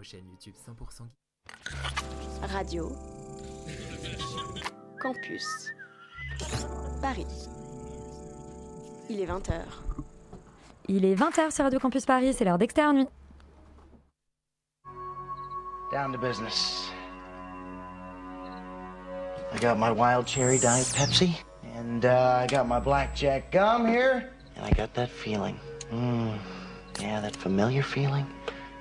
notre chaîne YouTube 100% Radio Campus Paris. Il est 20h. Il est 20h sur Radio Campus Paris, c'est l'heure d'externe nuit. Down to business. I got my wild cherry diet Pepsi, and uh, I got my blackjack gum here, and I got that feeling. Mm, yeah, that familiar feeling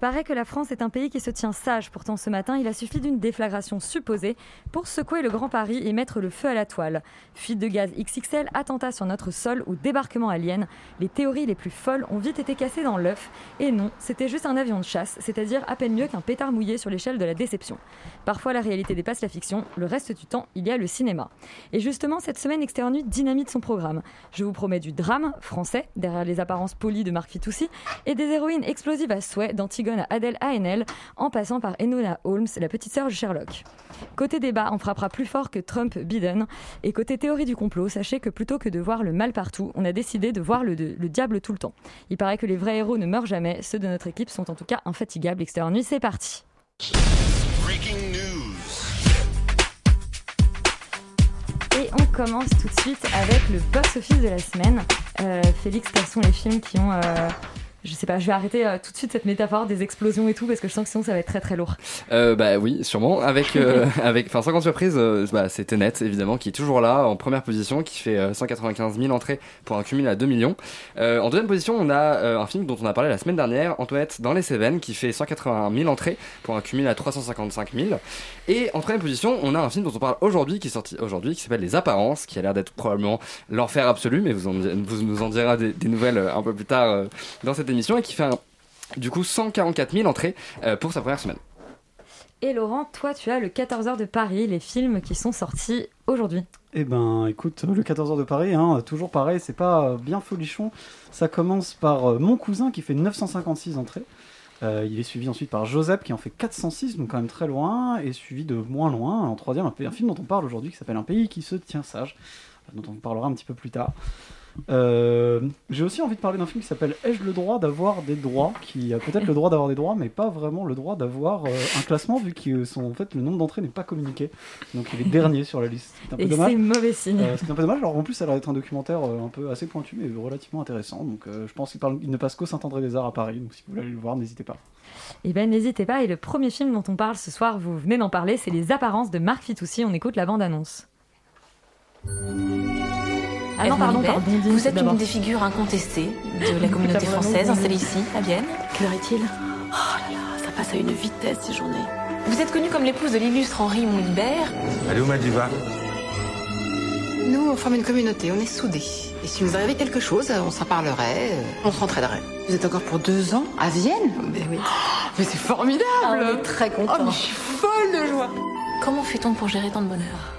paraît que la France est un pays qui se tient sage. Pourtant, ce matin, il a suffi d'une déflagration supposée pour secouer le Grand Paris et mettre le feu à la toile. Fuite de gaz XXL, attentat sur notre sol ou débarquement alien. Les théories les plus folles ont vite été cassées dans l'œuf. Et non, c'était juste un avion de chasse, c'est-à-dire à peine mieux qu'un pétard mouillé sur l'échelle de la déception. Parfois, la réalité dépasse la fiction. Le reste du temps, il y a le cinéma. Et justement, cette semaine, Externe dynamite son programme. Je vous promets du drame français, derrière les apparences polies de Marc Fitoussi, et des héroïnes explosives à souhait d'Antigone à Adèle Haenel, en passant par Enola Holmes, la petite sœur de Sherlock. Côté débat, on frappera plus fort que Trump-Biden. Et côté théorie du complot, sachez que plutôt que de voir le mal partout, on a décidé de voir le, le diable tout le temps. Il paraît que les vrais héros ne meurent jamais. Ceux de notre équipe sont en tout cas infatigables. Externe Nuit, c'est parti. Breaking news. Et on commence tout de suite avec le box-office de la semaine. Euh, Félix, quels sont les films qui ont... euh, je sais pas, je vais arrêter euh, tout de suite cette métaphore des explosions et tout parce que je sens que sinon ça va être très très lourd. Euh, bah oui, sûrement. Avec, euh, avec, enfin, 50 surprises, euh, bah, c'est Tenet, évidemment, qui est toujours là, en première position, qui fait euh, 195 000 entrées pour un cumul à 2 millions. En deuxième position, on a un film dont on a parlé la semaine dernière, Antoinette dans les Cévennes, qui fait 181 000 entrées pour un cumul à 355 000. Et en troisième position, on a un film dont on parle aujourd'hui, qui est sorti aujourd'hui, qui s'appelle Les Apparences, qui a l'air d'être probablement l'enfer absolu, mais vous, en, vous nous en dira des, des nouvelles un peu plus tard dans cette émission, et qui fait un, du coup 144 000 entrées euh, pour sa première semaine. Et Laurent, toi tu as le 14h de Paris, les films qui sont sortis aujourd'hui. Eh ben, écoute, le 14h de Paris, hein, toujours pareil, c'est pas euh, bien folichon. Ça commence par euh, Mon Cousin qui fait 956 entrées. Euh, il est suivi ensuite par Joseph qui en fait 406, donc quand même très loin, et suivi de moins loin, en troisième, un, un film dont on parle aujourd'hui qui s'appelle Un pays qui se tient sage, dont on parlera un petit peu plus tard. Euh, J'ai aussi envie de parler d'un film qui s'appelle Ai-je le droit d'avoir des droits Qui a peut-être le droit d'avoir des droits, mais pas vraiment le droit d'avoir euh, un classement, vu que son, en fait, le nombre d'entrées n'est pas communiqué. Donc il est dernier sur la liste. C'est un peu Et dommage. c'est mauvais signe. Euh, c'est un peu dommage. Alors en plus, ça a l'air d'être un documentaire un peu assez pointu, mais relativement intéressant. Donc je pense qu'il parle- ne passe qu'au Saint-André-des-Arts à Paris. Donc si vous voulez aller le voir, n'hésitez pas. Eh ben n'hésitez pas, et le premier film dont on parle ce soir, vous venez d'en parler, c'est Les Apparences de Marc Fitoussi. On écoute la bande-annonce. Ah non, pardon, Vous êtes une des figures incontestées de la communauté française installée ici, à Vienne. Quelle heure est-il Oh là là, ça passe à une vitesse ces journées. Vous êtes connue comme l'épouse de l'illustre Henri Monlibert. Allez où Madiva Nous, on forme une communauté, on est soudés. Et si vous arrivait quelque chose, on s'en parlerait, euh, on s'entraiderait. Vous êtes encore pour deux ans à Vienne Mais oui. Mais c'est formidable Ah, on est très Oh, contents. mais je suis folle de joie Comment fait-on pour gérer tant de bonheur?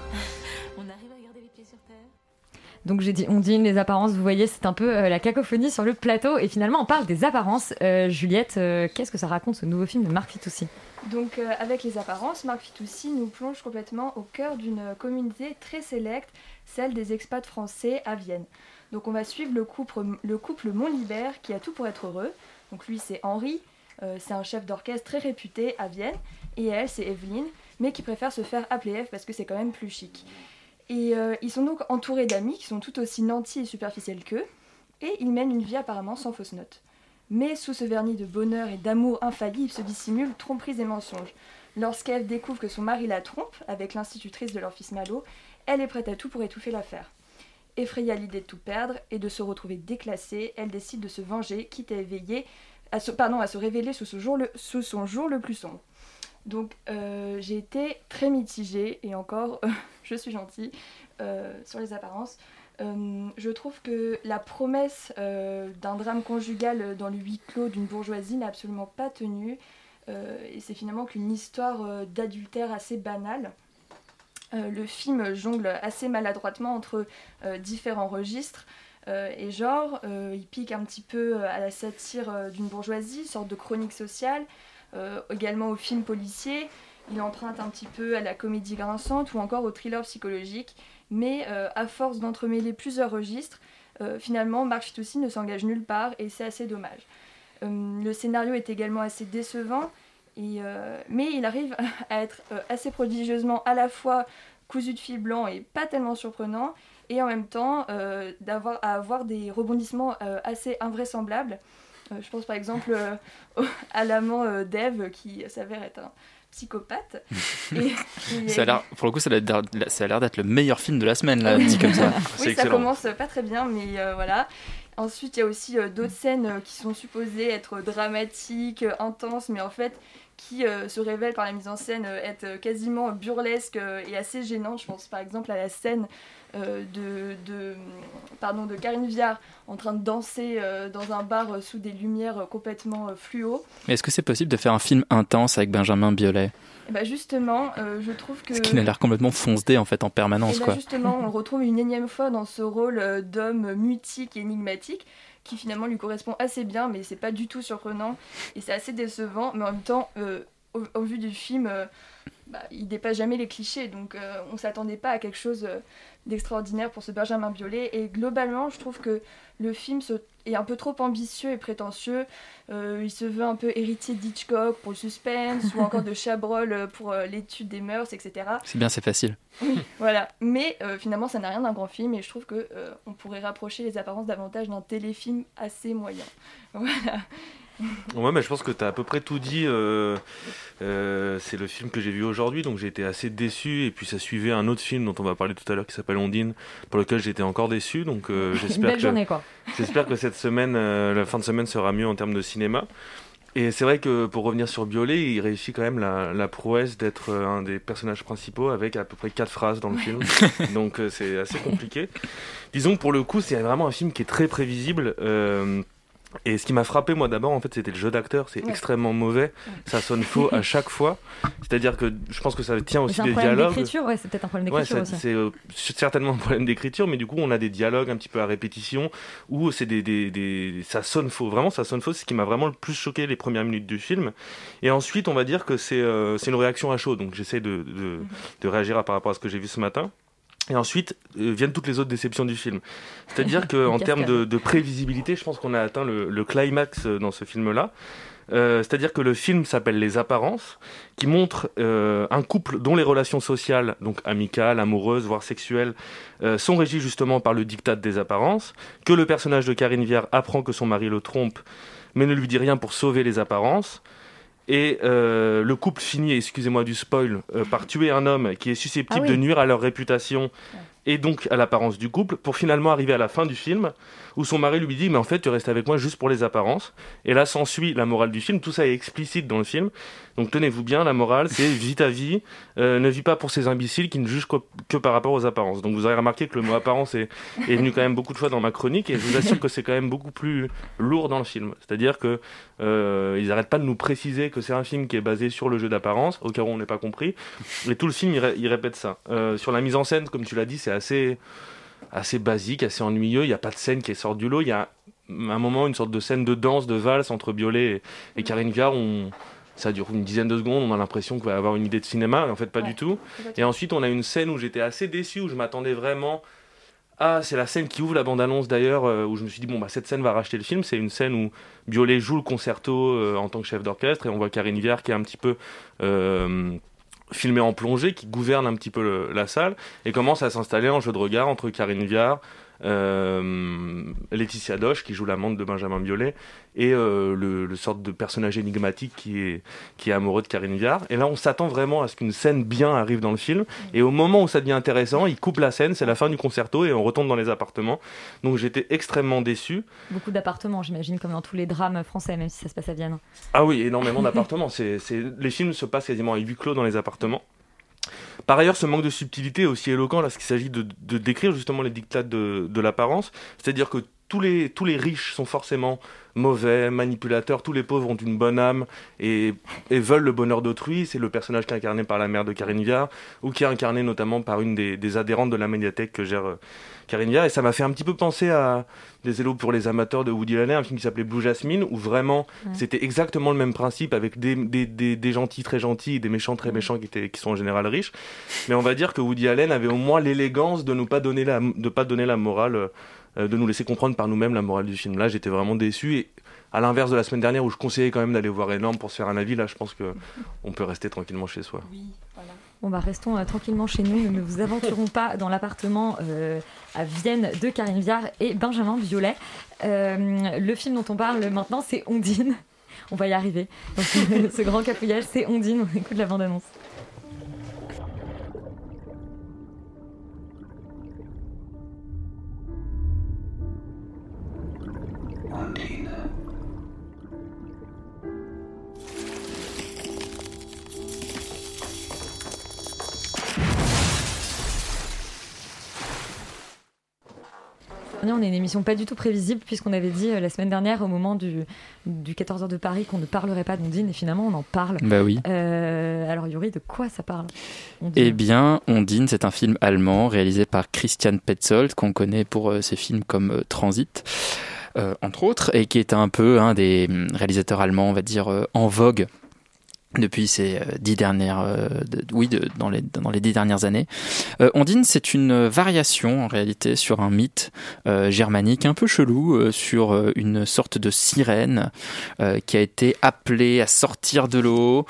Donc j'ai dit, on dit les apparences, vous voyez, c'est un peu euh, la cacophonie sur le plateau. Et finalement, on parle des apparences. Euh, Juliette, euh, qu'est-ce que ça raconte ce nouveau film de Marc Fitoussi? Donc avec les apparences, Marc Fitoussi nous plonge complètement au cœur d'une communauté très sélecte, celle des expats français à Vienne. Donc on va suivre le couple, le couple Montlibert qui a tout pour être heureux. Donc lui c'est Henri, c'est un chef d'orchestre très réputé à Vienne, et elle c'est Evelyne, mais qui préfère se faire appeler F parce que c'est quand même plus chic. Euh, ils sont donc entourés d'amis qui sont tout aussi nantis et superficiels qu'eux, et ils mènent une vie apparemment sans fausse note. Mais sous ce vernis de bonheur et d'amour infaillible se dissimulent tromperies et mensonges. Lorsqu'Ève découvre que son mari la trompe avec l'institutrice de leur fils Malo, elle est prête à tout pour étouffer l'affaire. Effrayée à l'idée de tout perdre et de se retrouver déclassée, elle décide de se venger, quitte à éveiller à se, pardon, à révéler ce sous son jour le plus sombre. Donc euh, j'ai été très mitigée et encore, je suis gentille euh, sur les apparences. Euh, je trouve que la promesse d'un drame conjugal dans le huis clos d'une bourgeoisie n'a absolument pas tenu. Et c'est finalement qu'une histoire d'adultère assez banale. Le film jongle assez maladroitement entre différents registres et genres. Euh, il pique un petit peu à la satire d'une bourgeoisie, sorte de chronique sociale, également au film policier. Il emprunte un petit peu à la comédie grinçante ou encore au thriller psychologique. Mais euh, à force d'entremêler plusieurs registres, euh, finalement, Marc Fitoussi ne s'engage nulle part et c'est assez dommage. Euh, le scénario est également assez décevant, euh, mais il arrive à être euh, assez prodigieusement à la fois cousu de fil blanc et pas tellement surprenant, et en même temps euh, d'avoir, à avoir des rebondissements euh, assez invraisemblables. Euh, je pense par exemple euh, à l'amant euh, d'Eve qui s'avère être un psychopathe. et Ça a pour le coup, ça a l'air d'être- le meilleur film de la semaine, là, dit comme ça. oui, ça commence pas très bien, mais euh, voilà. Ensuite, il y a aussi euh, d'autres scènes euh, qui sont supposées être dramatiques, euh, intenses, mais en fait qui euh, se révèlent par la mise en scène euh, être euh, quasiment burlesques euh, et assez gênantes. Je pense par exemple à la scène de, de, pardon, de Karine Viard en train de danser dans un bar sous des lumières complètement fluo. Mais est-ce que c'est possible de faire un film intense avec Benjamin Biolay? Et bah justement, je trouve que... Ce qui a l'air complètement foncé en fait en permanence, Et là, quoi. justement, on le retrouve une énième fois dans ce rôle d'homme mutique et énigmatique, qui finalement lui correspond assez bien, mais c'est pas du tout surprenant, et c'est assez décevant, mais en même temps, euh, au, vu du film, euh, bah, il dépasse jamais les clichés, donc euh, on s'attendait pas à quelque chose euh, d'extraordinaire pour ce Benjamin Biolay, et globalement, je trouve que le film se- est un peu trop ambitieux et prétentieux, Euh, il se veut un peu héritier d'Hitchcock pour le suspense, ou encore de Chabrol euh, pour euh, l'étude des mœurs, etc. C'est bien, c'est facile. Oui, voilà. Mais euh, finalement, ça n'a rien d'un grand film et je trouve que euh, on pourrait rapprocher les apparences davantage d'un téléfilm assez moyen. Voilà. Ouais, mais je pense que tu as à peu près tout dit. euh, euh, c'est le film que j'ai vu aujourd'hui, donc j'ai été assez déçu. Et puis ça suivait un autre film dont on va parler tout à l'heure qui s'appelle Ondine, pour lequel j'étais encore déçu. Donc euh, j'espère que, journée, quoi. j'espère que cette semaine, la fin de semaine sera mieux en termes de cinéma. Et c'est vrai que pour revenir sur Biolay, il réussit quand même la, la prouesse d'être un des personnages principaux avec à peu près quatre phrases dans le film. Donc c'est assez compliqué. Disons que pour le coup, c'est vraiment un film qui est très prévisible. Et ce qui m'a frappé, moi, d'abord, en fait, c'était le jeu d'acteur. C'est Ouais. extrêmement mauvais. Ça sonne faux à chaque fois. C'est-à-dire que je pense que ça tient aussi C'est un des problème dialogues. d'écriture, ouais, c'est peut-être un problème d'écriture c'est euh, certainement un problème d'écriture, mais du coup, on a des dialogues un petit peu à répétition où c'est des, des, des- ça sonne faux. Vraiment, ça sonne faux. C'est ce qui m'a vraiment le plus choqué les premières minutes du film. Et ensuite, on va dire que c'est euh, c'est une réaction à chaud. Donc, j'essaie de, de, de réagir à- par rapport à ce que j'ai vu ce matin. Et ensuite euh, viennent toutes les autres déceptions du film. C'est-à-dire qu'en termes de, de prévisibilité, je pense qu'on a atteint le, le climax euh, dans ce film-là. Euh, C'est-à-dire que le film s'appelle Les Apparences, qui montre euh, un couple dont les relations sociales, donc amicales, amoureuses, voire sexuelles, euh, sont régies justement par le diktat des apparences, que le personnage de Karine Viard apprend que son mari le trompe, mais ne lui dit rien pour sauver les apparences. Et euh, le couple finit, excusez-moi du spoil, euh, par tuer un homme qui est susceptible Ah oui. de nuire à leur réputation et donc à l'apparence du couple, pour finalement arriver à la fin du film où son mari lui dit mais en fait tu restes avec moi juste pour les apparences. Et là s'ensuit la morale du film. Tout ça est explicite dans le film. Donc tenez-vous bien, la morale c'est vis ta vie, euh, ne vis pas pour ces imbéciles qui ne jugent que, que par rapport aux apparences. Donc vous aurez remarqué que le mot apparence est, est venu quand même beaucoup de fois dans ma chronique et je vous assure que c'est quand même beaucoup plus lourd dans le film. C'est-à-dire que euh, ils arrêtent pas de nous préciser que c'est un film qui est basé sur le jeu d'apparence, au cas où on n'ait pas compris. Et tout le film il, ré- il répète ça. Euh, sur la mise en scène, comme tu l'as dit, c'est assez assez basique, assez ennuyeux. Il n'y a pas de scène qui sort du lot. Il y a un moment une sorte de scène de danse, de valse entre Biolay et, et Karine Viard. On, ça dure une dizaine de secondes. On a l'impression qu'on va avoir une idée de cinéma, et en fait pas Ouais, du tout. Et ensuite, on a une scène où j'étais assez déçu, où je m'attendais vraiment. Ah, c'est la scène qui ouvre la bande-annonce d'ailleurs, euh, où je me suis dit, bon, bah, cette scène va racheter le film. C'est une scène où Biolay joue le concerto euh, en tant que chef d'orchestre, et on voit Karine Viard qui est un petit peu. euh, filmé en plongée, qui gouverne un petit peu le- la salle, et commence à s'installer en jeu de regard entre Karine Viard, Laetitia Doche qui joue l'amante de Benjamin Biolay et euh, le, le sorte de personnage énigmatique qui est, qui est amoureux de Karine Viard. Et là, on s'attend vraiment à ce qu'une scène bien arrive dans le film. Et au moment où ça devient intéressant, il coupe la scène, c'est la fin du concerto et on retourne dans les appartements. Donc j'étais extrêmement déçu. Beaucoup d'appartements, j'imagine, comme dans tous les drames français, même si ça se passe à Vienne. Ah oui, énormément d'appartements. c'est, c'est... Les films se passent quasiment à huis clos dans les appartements. Par ailleurs, ce manque de subtilité est aussi éloquent lorsqu'il s'agit de, décrire justement les dictats de, l'apparence. C'est-à-dire que tous les, riches sont forcément mauvais, manipulateurs, tous les pauvres ont une bonne âme et, veulent le bonheur d'autrui. C'est le personnage qui est incarné par la mère de Karine Viard ou qui est incarné notamment par une des, des adhérentes de la médiathèque que gère Et ça m'a fait un petit peu penser à Des élos pour les amateurs de Woody Allen, un film qui s'appelait Blue Jasmine, où vraiment c'était exactement le même principe avec des, des, des, des gentils très gentils et des méchants très méchants qui, étaient, qui sont en général riches. Mais on va dire que Woody Allen avait au moins l'élégance de ne pas donner la, de pas donner la morale, euh, de nous laisser comprendre par nous-mêmes la morale du film. Là, j'étais vraiment déçu et à l'inverse de la semaine dernière où je conseillais quand même d'aller voir Énorme pour se faire un avis, là, je pense que on peut rester tranquillement chez soi. Bon bah restons euh, tranquillement chez nous, nous ne vous aventurons pas dans l'appartement euh, à Vienne de Karine Viard et Benjamin Violet. Euh, le film dont on parle maintenant c'est Ondine. On va y arriver. Ce grand capouillage c'est Ondine, on écoute la bande-annonce. On est une émission pas du tout prévisible puisqu'on avait dit euh, la semaine dernière au moment du, du 14h de Paris qu'on ne parlerait pas d'Ondine et finalement on en parle. Bah oui. Euh, alors Yuri, de quoi ça parle Ondine Eh bien, Ondine, c'est un film allemand réalisé par Christian Petzold, qu'on connaît pour euh, ses films comme Transit, entre autres, et qui est un peu un des hum, réalisateurs allemands, on va dire, en vogue depuis ces euh, dix dernières, euh, oui, dans, les, dans les dix dernières années. Euh, Ondine, c'est une variation en réalité sur un mythe euh, germanique un peu chelou, euh, sur une sorte de sirène qui a été appelée à sortir de l'eau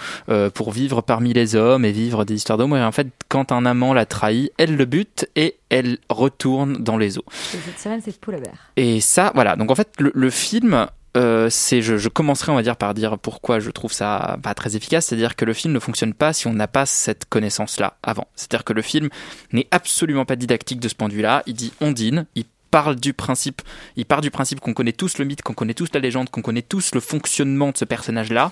pour vivre parmi les hommes et vivre des histoires d'amour. Et en fait, quand un amant la trahit, elle le bute et elle retourne dans les eaux. Et Cette sirène c'est. Et ça, voilà. Donc en fait, le, le film, euh, c'est, je, je commencerai, on va dire, par dire pourquoi je trouve ça pas très efficace. C'est-à-dire que le film ne fonctionne pas si on n'a pas cette connaissance-là avant. C'est-à-dire que le film n'est absolument pas didactique de ce point de vue-là. Il dit Ondine, il parle du principe, il part du principe qu'on connaît tous le mythe, qu'on connaît tous la légende, qu'on connaît tous le fonctionnement de ce personnage-là.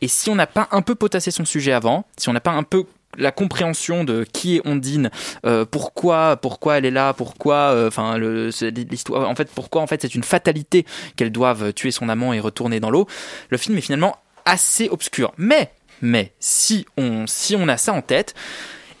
Et si on n'a pas un peu potassé son sujet avant, si on n'a pas un peu la compréhension de qui est Ondine, euh, pourquoi, pourquoi elle est là, pourquoi, euh, enfin, l'histoire, en fait, pourquoi en fait c'est une fatalité qu'elle doive tuer son amant et retourner dans l'eau. Le film est finalement assez obscur. Mais, mais si on, si on a ça en tête,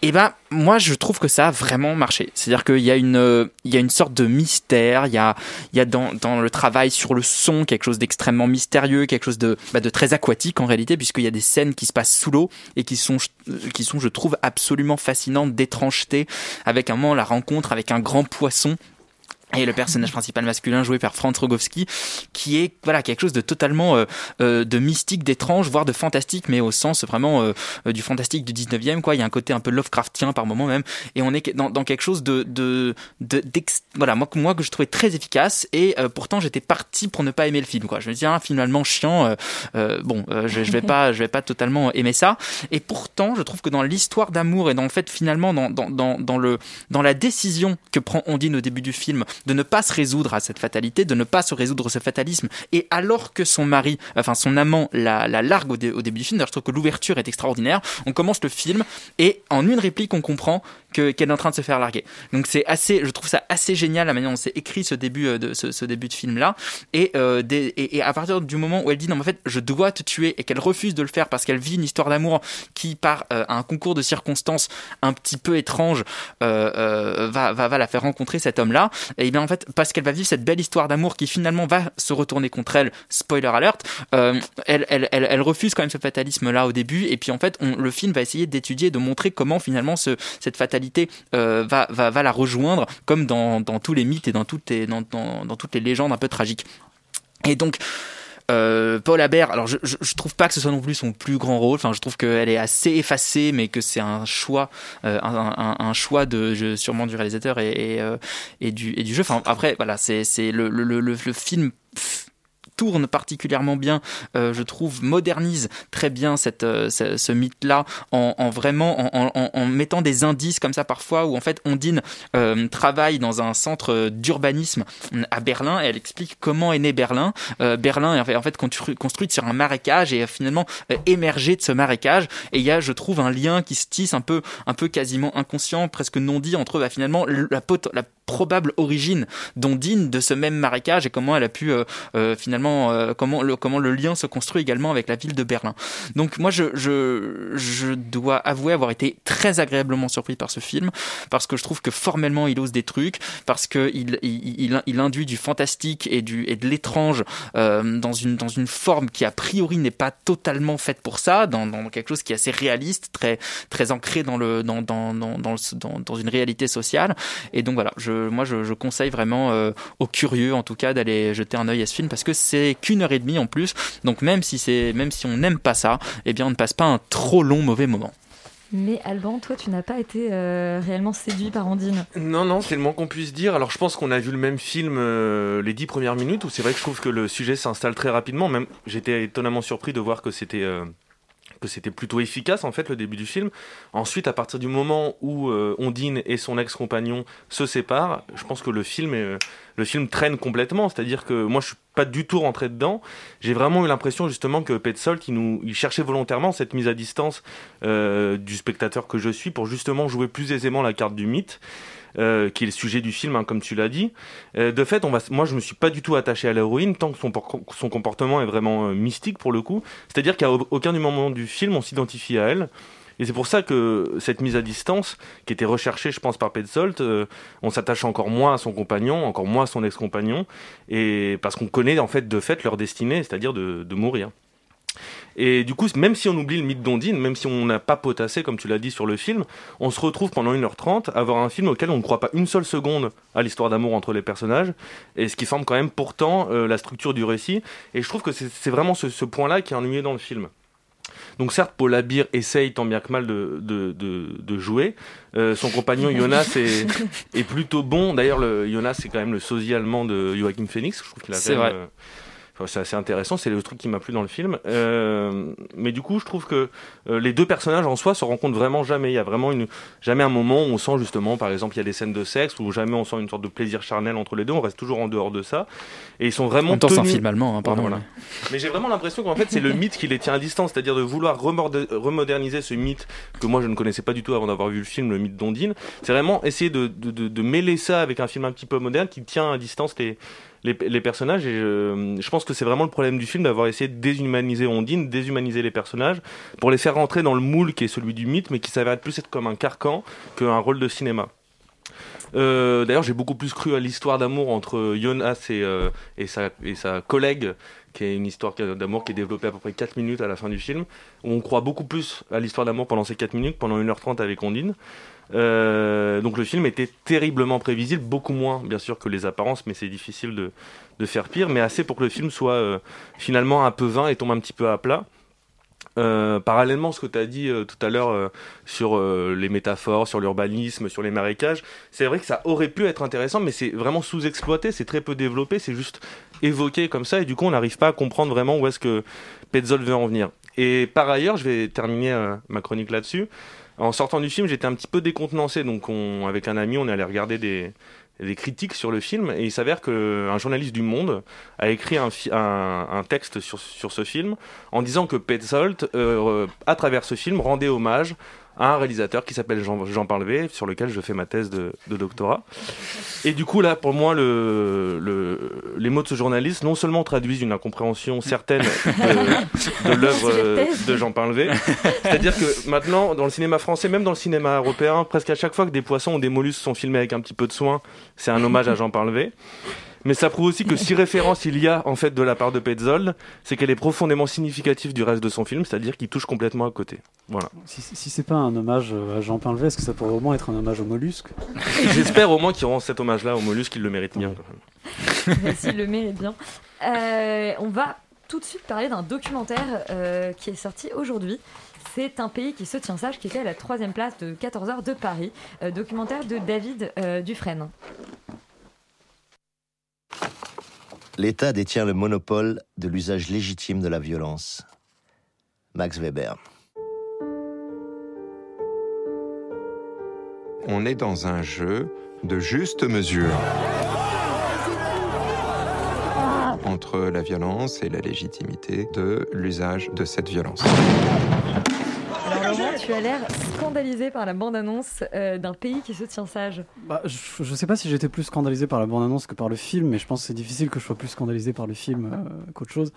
et ben moi je trouve que ça a vraiment marché. C'est-à-dire qu'il y a une il y a une sorte de mystère, il y a il y a dans, dans le travail sur le son quelque chose d'extrêmement mystérieux, quelque chose de bah, de très aquatique en réalité puisqu'il y a des scènes qui se passent sous l'eau et qui sont qui sont je trouve absolument fascinantes d'étrangeté. Avec un moment la rencontre avec un grand poisson et le personnage principal masculin joué par Franz Rogowski qui est voilà quelque chose de totalement euh, euh, de mystique d'étrange voire de fantastique mais au sens vraiment euh, du fantastique du 19e quoi. Il y a un côté un peu Lovecraftien par moment même. Et on est dans, dans quelque chose de de, de voilà moi que- moi que je trouvais très efficace. Et euh, pourtant j'étais parti pour ne pas aimer le film quoi. Je me dis ah, finalement chiant euh, euh, bon je, je vais pas je vais pas totalement aimer ça. Et pourtant je trouve que dans l'histoire d'amour et dans le fait finalement dans, dans, dans, dans le dans la décision que prend Ondine au début du film de ne pas se résoudre à cette fatalité, de ne pas se résoudre ce fatalisme, et alors que son mari, enfin son amant, la, la largue au, dé- au début du film, je trouve que l'ouverture est extraordinaire, on commence le film, et en une réplique, on comprend que- qu'elle est en train de se faire larguer. Donc c'est assez, je trouve ça assez génial la manière dont c'est écrit ce début euh, de ce, début de film là, et, euh, et, à partir du moment où elle dit non en fait je dois te tuer et qu'elle refuse de le faire parce qu'elle vit une histoire d'amour qui par euh, un concours de circonstances un petit peu étrange va, va va la faire rencontrer cet homme là, et bien en fait parce qu'elle va vivre cette belle histoire d'amour qui finalement va se retourner contre elle, spoiler alert, elle, elle, elle, refuse quand même ce fatalisme là au début, et puis en fait le film va essayer d'étudier, de montrer comment finalement ce, cette fatalité euh, va, la rejoindre, comme dans, tous les mythes et dans toutes les, légendes un peu tragiques. Et donc, Euh, Paul Habert, alors je, je, trouve pas que ce soit non plus son plus grand rôle. Enfin, je trouve qu'elle est assez effacée, mais que c'est un choix, euh, un, choix de sûrement du réalisateur et et, du jeu. Enfin, après, voilà, c'est le film tourne particulièrement bien, euh, je trouve, modernise très bien cette, euh, ce, mythe-là en, en vraiment en, mettant des indices comme ça parfois où en fait Ondine euh, travaille dans un centre d'urbanisme à Berlin et elle explique comment est né Berlin. Berlin est en fait, construite sur un marécage et a finalement émergé de ce marécage et il y a, je trouve, un lien qui se tisse un peu, un peu quasiment inconscient, presque non dit entre bah, finalement la, la probable origine d'Ondine de ce même marécage et comment elle a pu euh, euh, comment le comment le lien se construit également avec la ville de Berlin. Donc moi je je je dois avouer avoir été très agréablement surpris par ce film parce que je trouve que formellement il ose des trucs parce que il il, il, induit du fantastique et du et de l'étrange euh, dans une dans une forme qui a priori n'est pas totalement faite pour ça dans, quelque chose qui est assez réaliste très très ancré dans le dans dans dans dans, dans, une réalité sociale et donc voilà je moi je, je conseille vraiment euh, aux curieux en tout cas d'aller jeter un œil à ce film parce que c'est qu'une heure et demie en plus donc même si c'est même si on n'aime pas ça eh bien on ne passe pas un trop long mauvais moment Mais Alban, toi, tu n'as pas été euh, réellement séduit par Ondine. Non, non, c'est le moins qu'on puisse dire. Alors, je pense qu'on a vu le même film euh, les dix premières minutes, où c'est vrai que je trouve que le sujet s'installe très rapidement. Même, j'étais étonnamment surpris de voir que c'était euh, que c'était plutôt efficace en fait le début du film. Ensuite, à partir du moment où euh, Ondine et son ex-compagnon se séparent, je pense que le film est, euh, le film traîne complètement. C'est-à-dire que moi, je suis pas du tout rentré dedans. J'ai vraiment eu l'impression justement que Petzold, il nous, il cherchait volontairement cette mise à distance euh, du spectateur que je suis pour justement jouer plus aisément la carte du mythe. Euh, qui est le sujet du film, hein, comme tu l'as dit. Euh, de fait, on va, moi, je me suis pas du tout attaché à l'héroïne tant que son, por- son comportement est vraiment euh, mystique pour le coup. C'est-à-dire qu'à au- aucun du moment du film, on s'identifie à elle. Et c'est pour ça que cette mise à distance, qui était recherchée, je pense, par Petzold, on s'attache encore moins à son compagnon, encore moins à son ex-compagnon, et parce qu'on connaît en fait de fait leur destinée, c'est-à-dire de mourir. Et du coup, même si on oublie le mythe d'Ondine, même si on n'a pas potassé, comme tu l'as dit sur le film, on se retrouve pendant 1h30 à avoir un film auquel on ne croit pas une seule seconde à l'histoire d'amour entre les personnages, et ce qui forme quand même pourtant euh, la structure du récit. Et je trouve que c'est vraiment ce, ce point-là qui est ennuyé dans le film. Donc certes, Paul Abir essaye tant bien que mal de, de, de, de jouer. Euh, son compagnon Jonas est, est plutôt bon. D'ailleurs, le- Jonas c'est quand même le sosie allemand de Joachim Phoenix. Je trouve qu'il a C'est vrai. euh, enfin, c'est assez intéressant. C'est le truc qui m'a plu dans le film. Euh, mais du coup, je trouve que euh, les deux personnages en soi se rencontrent vraiment jamais. Il y a vraiment une, jamais un moment où on sent justement, par exemple, il y a des scènes de sexe où jamais on sent une sorte de plaisir charnel entre les deux. On reste toujours en dehors de ça. Et ils sont vraiment En temps, c'est un tenus- film allemand, hein, pardon, Voilà. Mais j'ai vraiment l'impression qu'en fait, c'est le mythe qui les tient à distance, c'est-à-dire de vouloir remorde- remoderniser ce mythe que moi je ne connaissais pas du tout avant d'avoir vu le film, le mythe d'Ondine. C'est vraiment essayer de, de, de- de mêler ça avec un film un petit peu moderne qui tient à distance les, les, personnages. Et je, pense que c'est vraiment le problème du film d'avoir essayé de déshumaniser Ondine, déshumaniser les personnages pour les faire rentrer dans le moule qui est celui du mythe, mais qui s'avère plus être comme un carcan qu'un rôle de cinéma. Euh, D'ailleurs, j'ai beaucoup plus cru à l'histoire d'amour entre Jonas et, euh, et sa collègue, qui est une histoire d'amour qui est développée à peu près 4 minutes à la fin du film, où on croit beaucoup plus à l'histoire d'amour pendant ces 4 minutes, pendant 1h30 avec Ondine. Euh, donc le film était terriblement prévisible, beaucoup moins bien sûr que les apparences, mais c'est difficile de, faire pire, mais assez pour que le film soit euh, finalement un peu vain et tombe un petit peu à plat. Euh, parallèlement, ce que tu as dit euh, tout à l'heure euh, sur les métaphores, sur l'urbanisme, sur les marécages, c'est vrai que ça aurait pu être intéressant, mais c'est vraiment sous-exploité, c'est très peu développé, c'est juste évoqué comme ça, et du coup, on n'arrive pas à comprendre vraiment où est-ce que Petzold veut en venir. Et par ailleurs, je vais terminer ma chronique là-dessus. En sortant du film, j'étais un petit peu décontenancé, donc on, avec un ami, on est allé regarder des, des critiques sur le film, et il s'avère qu'un journaliste du Monde a écrit un, texte sur, sur ce film en disant que Petzold, euh, à travers ce film, rendait hommage à un réalisateur qui s'appelle Jean, Jean Parlevé, sur lequel je fais ma thèse de, de doctorat. Et du coup, là, pour moi, le, le, les mots de ce journaliste non seulement traduisent une incompréhension certaine de, de l'œuvre de Jean Parlevé, c'est-à-dire que maintenant, dans le cinéma français, même dans le cinéma européen, presque à chaque fois que des poissons ou des mollusques sont filmés avec un petit peu de soin, c'est un hommage à Jean Parlevé. Mais ça prouve aussi que si référence il y a en fait de la part de Petzold, c'est qu'elle est profondément significative du reste de son film, c'est-à-dire qu'il touche complètement à côt. Voilà. Si, si c'est pas un hommage euh, à Jean Pinlevé, est-ce que ça pourrait au moins être un hommage au mollusque? J'espère au moins qu'il rend cet hommage-là au mollusque, qu'il le mérite bien. S'il le mérite bien. Euh, on va tout de suite parler d'un documentaire euh, qui est sorti aujourd'hui. C'est un pays qui se tient sage, qui était à la troisième place de 14h de Paris. Euh, documentaire de David euh, Dufresne. L'État détient le monopole de l'usage légitime de la violence. Max Weber. On est dans un jeu de juste mesure entre la violence et la légitimité de l'usage de cette violence. Tu as l'air scandalisé par la bande-annonce euh, d'un pays qui se tient sage. Bah, je, je sais pas si j'étais plus scandalisé par la bande-annonce que par le film, mais je pense que c'est difficile que je sois plus scandalisé par le film euh, qu'autre chose.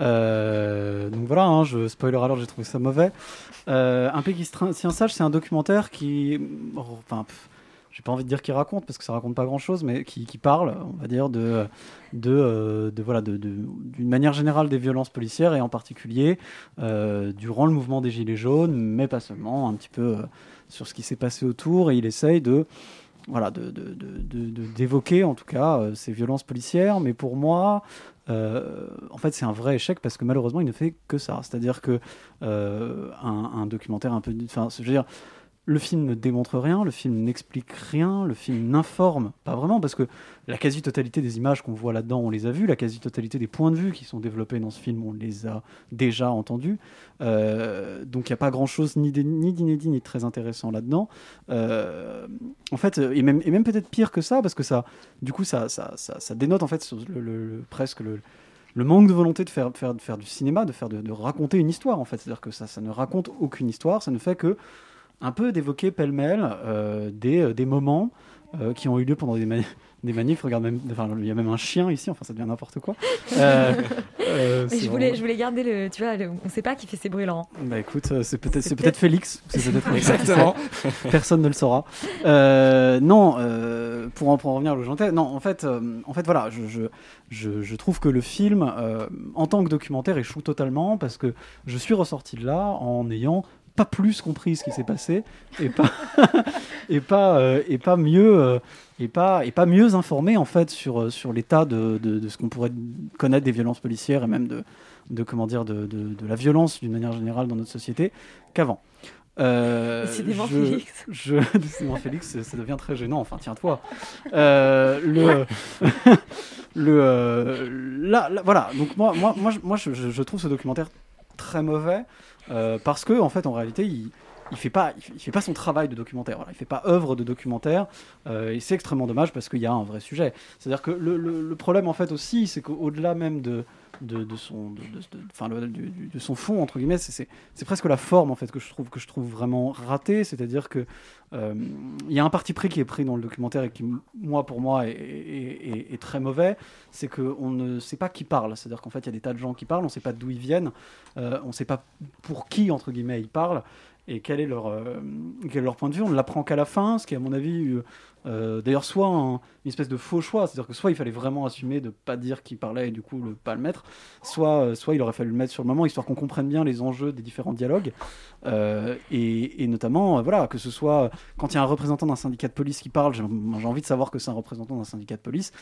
Euh, donc voilà, hein, je spoiler alors, j'ai trouvé ça mauvais. Euh, un pays qui se tient sage, c'est un documentaire qui, oh, enfin, pff, j'ai pas envie de dire qu'il raconte parce que ça raconte pas grand-chose, mais qui, parle, on va dire, de, de, euh, de voilà, d'une manière générale des violences policières et en particulier euh, durant le mouvement des Gilets jaunes, mais pas seulement, un petit peu euh, sur ce qui s'est passé autour. Et il essaye de voilà, de, d'évoquer en tout cas ces violences policières. Mais pour moi, en fait, c'est un vrai échec parce que malheureusement, il ne fait que ça. C'est-à-dire que un, un documentaire un peu, enfin, je veux dire. Le film ne démontre rien, le film n'explique rien, le film n'informe pas vraiment, parce que la quasi-totalité des images qu'on voit là-dedans, on les a vues, la quasi-totalité des points de vue qui sont développés dans ce film, on les a déjà entendus. Euh, donc il n'y a pas grand-chose ni d'inédit ni de très intéressant là-dedans. Euh, en fait, et même, peut-être pire que ça, parce que ça, du coup, ça, dénote en fait presque le, manque de volonté de faire, du cinéma, de, faire de, raconter une histoire en fait. C'est-à-dire que ça ne raconte aucune histoire, ça ne fait que un peu d'évoquer pêle-mêle euh, des, euh, des moments euh, qui ont eu lieu pendant des, mani- des manifs. Regarde, même, enfin, il y a même un chien ici, enfin ça devient n'importe quoi. Euh, euh, Mais je, voulais, je voulais garder le. Tu vois, le- on sait pas qui fait ces bruits, Laurent. bah écoute, c'est peut-être C'est peut-être Félix. Exactement. Personne ne le saura. Euh, non, euh, pour, en, pour en revenir au Gentil, non, en fait, euh, en fait, voilà, je, je, je, je trouve que le film, euh, en tant que documentaire, échoue totalement parce que je suis ressorti de là en ayant pas plus compris ce qui s'est passé et pas et pas euh, et pas mieux euh, et pas et pas mieux informé en fait sur euh, sur l'état de, de, de ce qu'on pourrait connaître des violences policières et même de de comment dire de, de, la violence d'une manière générale dans notre société qu'avant. Euh, Décidément, je- Félix. Je, décidément, Félix, ça- devient très gênant. Enfin, tiens-toi. Euh, le, le, euh, là, là, voilà. Donc moi, moi, moi, je, moi, je trouve ce documentaire très mauvais euh, parce que, en fait, en réalité, il il fait pas, il fait, pas son travail de documentaire. Voilà, il fait pas œuvre de documentaire. euh, et c'est extrêmement dommage parce qu'il y a un vrai sujet. C'est-à-dire que le, problème, en fait, aussi, c'est qu'au-delà même de son, fond entre guillemets, c'est- presque la forme en fait que je trouve vraiment ratée. C'est-à-dire que euh, il y a un parti pris qui est pris dans le documentaire et qui, moi, pour moi, est très mauvais. C'est qu'on ne sait pas qui parle. C'est-à-dire qu'en fait, il y a des tas de gens qui parlent, on ne sait pas d'où ils viennent, euh, on ne sait pas pour qui, entre guillemets, ils parlent et quel est leur, euh, quel est leur point de vue? On ne l'apprend qu'à la fin, ce qui à mon avis, euh, d'ailleurs, soit un- une espèce de faux choix. C'est-à-dire que soit il fallait vraiment assumer de pas dire qui parlait et du coup, ne pas le mettre, soit, euh, soit il aurait fallu le mettre sur le moment, histoire qu'on comprenne bien les enjeux des différents dialogues. Euh, et, notamment, voilà, que ce soit quand il y a un représentant d'un syndicat de police qui parle, j'ai envie de savoir que c'est un représentant d'un syndicat de police.